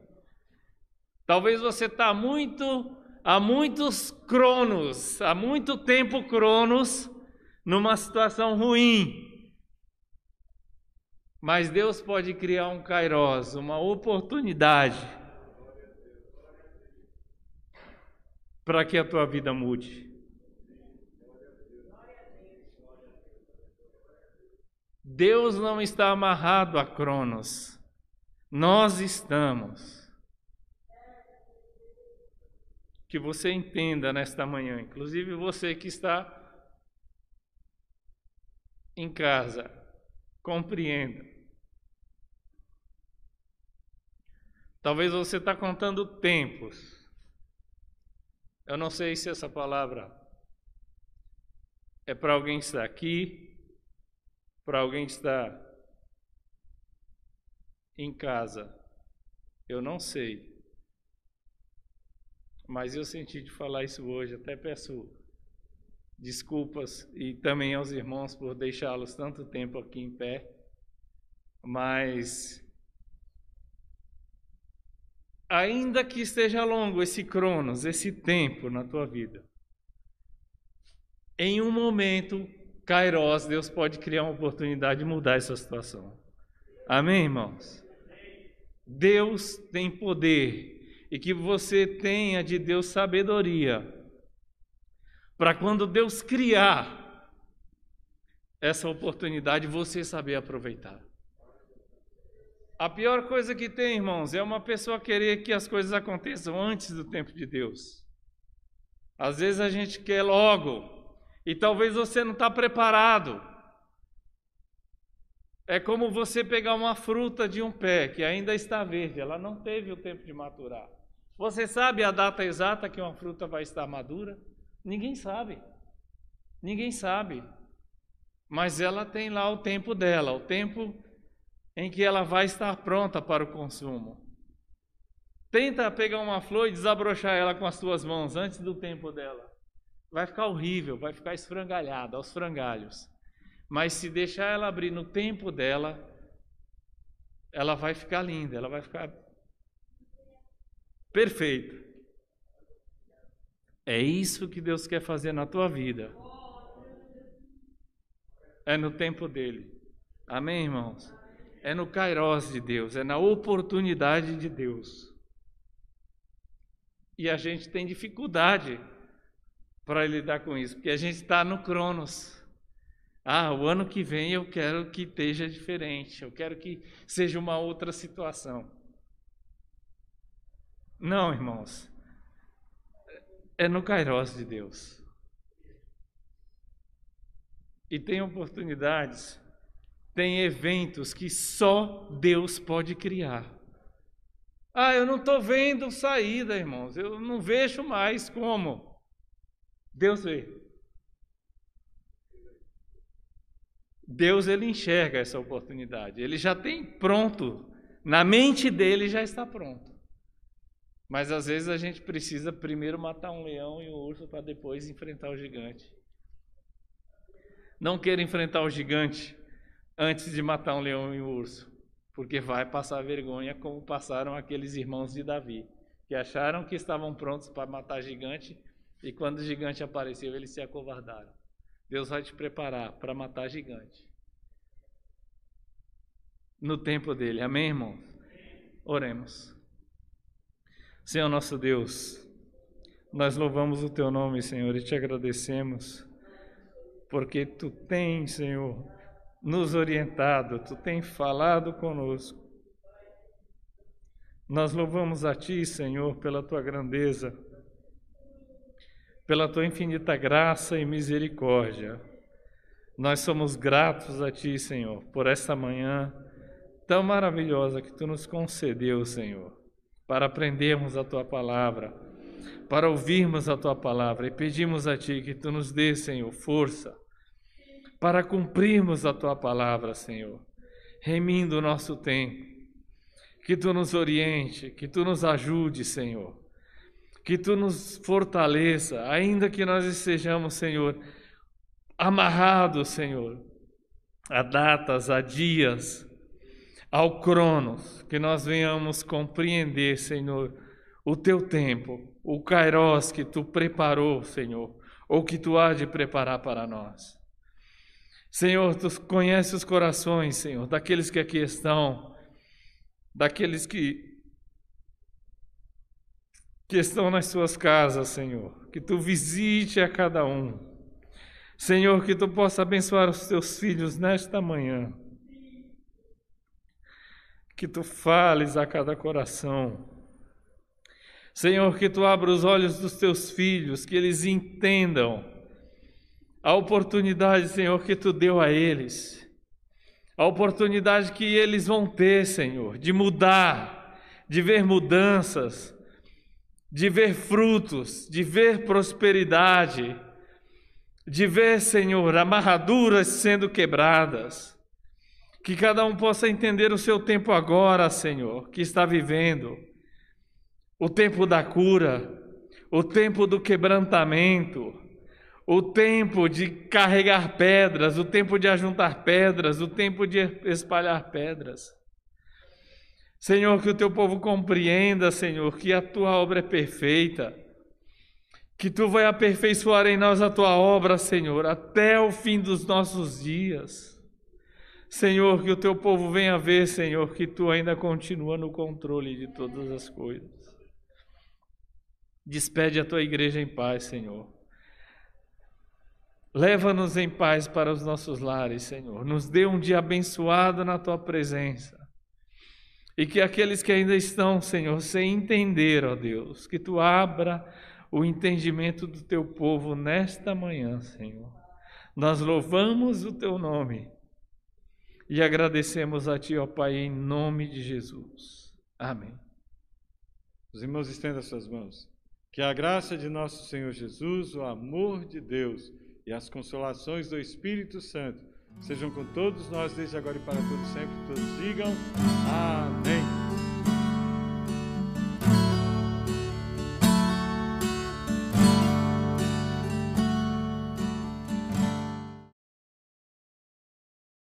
Talvez você está muito há muitos cronos, há muito tempo cronos, numa situação ruim. Mas Deus pode criar um kairos, uma oportunidade para que a tua vida mude. Deus não está amarrado a Cronos, nós estamos. que você entenda nesta manhã, inclusive você que está em casa, compreenda. Talvez você está contando tempos. Eu não sei se essa palavra é para alguém que está aqui, para alguém que está em casa. Eu não sei. Mas eu senti de falar isso hoje, até peço desculpas e também aos irmãos por deixá-los tanto tempo aqui em pé. Mas ainda que esteja longo esse cronos, esse tempo na tua vida, em um momento, Kairos, Deus pode criar uma oportunidade de mudar essa situação. Amém, irmãos? Deus tem poder e que você tenha de Deus sabedoria para quando Deus criar essa oportunidade, você saber aproveitar. A pior coisa que tem, irmãos, é uma pessoa querer que as coisas aconteçam antes do tempo de Deus. Às vezes a gente quer logo e talvez você não está preparado. É como você pegar uma fruta de um pé que ainda está verde, ela não teve o tempo de maturar. Você sabe a data exata que uma fruta vai estar madura? Ninguém sabe. Ninguém sabe. Mas ela tem lá o tempo dela, o tempo em que ela vai estar pronta para o consumo. Tenta pegar uma flor e desabrochar ela com as tuas mãos antes do tempo dela. Vai ficar horrível, vai ficar esfrangalhada aos frangalhos. Mas se deixar ela abrir no tempo dela, ela vai ficar linda, ela vai ficar perfeita. É isso que Deus quer fazer na tua vida. É no tempo dele. Amém, irmãos? É no kairós de Deus, é na oportunidade de Deus. E a gente tem dificuldade para lidar com isso, porque a gente está no Cronos. Ah, o ano que vem eu quero que esteja diferente, eu quero que seja uma outra situação. Não, irmãos. É no Kairos de Deus. E tem oportunidades, tem eventos que só Deus pode criar. Ah, eu não estou vendo saída, irmãos. Eu não vejo mais como. Deus vê. Deus ele enxerga essa oportunidade. Ele já tem pronto, na mente dele já está pronto. Mas às vezes a gente precisa primeiro matar um leão e um urso para depois enfrentar o gigante. Não queira enfrentar o gigante antes de matar um leão e um urso, porque vai passar vergonha como passaram aqueles irmãos de Davi, que acharam que estavam prontos para matar gigante e quando o gigante apareceu, eles se acovardaram. Deus vai te preparar para matar gigante. No tempo dele. Amém, irmãos? Oremos. Senhor nosso Deus, nós louvamos o teu nome, Senhor, e te agradecemos, porque tu tens, Senhor, nos orientado, tu tens falado conosco. Nós louvamos a ti, Senhor, pela tua grandeza pela tua infinita graça e misericórdia. Nós somos gratos a ti, Senhor, por esta manhã tão maravilhosa que tu nos concedeu, Senhor, para aprendermos a tua palavra, para ouvirmos a tua palavra e pedimos a ti que tu nos dê, Senhor, força para cumprirmos a tua palavra, Senhor, remindo o nosso tempo. Que tu nos oriente, que tu nos ajude, Senhor que tu nos fortaleça, ainda que nós estejamos, Senhor, amarrados, Senhor, a datas, a dias, ao cronos, que nós venhamos compreender, Senhor, o teu tempo, o kairos que tu preparou, Senhor, ou que tu há de preparar para nós. Senhor, tu conheces os corações, Senhor, daqueles que aqui estão, daqueles que que estão nas suas casas, Senhor. Que tu visite a cada um. Senhor, que tu possa abençoar os teus filhos nesta manhã. Que tu fales a cada coração. Senhor, que tu abra os olhos dos teus filhos, que eles entendam a oportunidade, Senhor, que tu deu a eles. A oportunidade que eles vão ter, Senhor, de mudar, de ver mudanças de ver frutos, de ver prosperidade, de ver, Senhor, amarraduras sendo quebradas. Que cada um possa entender o seu tempo agora, Senhor, que está vivendo. O tempo da cura, o tempo do quebrantamento, o tempo de carregar pedras, o tempo de ajuntar pedras, o tempo de espalhar pedras. Senhor, que o teu povo compreenda, Senhor, que a tua obra é perfeita, que tu vai aperfeiçoar em nós a tua obra, Senhor, até o fim dos nossos dias. Senhor, que o teu povo venha ver, Senhor, que tu ainda continua no controle de todas as coisas. Despede a tua igreja em paz, Senhor. Leva-nos em paz para os nossos lares, Senhor. Nos dê um dia abençoado na tua presença. E que aqueles que ainda estão, Senhor, sem entender, ó Deus, que tu abra o entendimento do teu povo nesta manhã, Senhor. Nós louvamos o teu nome e agradecemos a ti, ó Pai, em nome de Jesus. Amém. Os irmãos estendam suas mãos. Que a graça de nosso Senhor Jesus, o amor de Deus e as consolações do Espírito Santo sejam com todos nós desde agora e para todos sempre. Todos digam amém.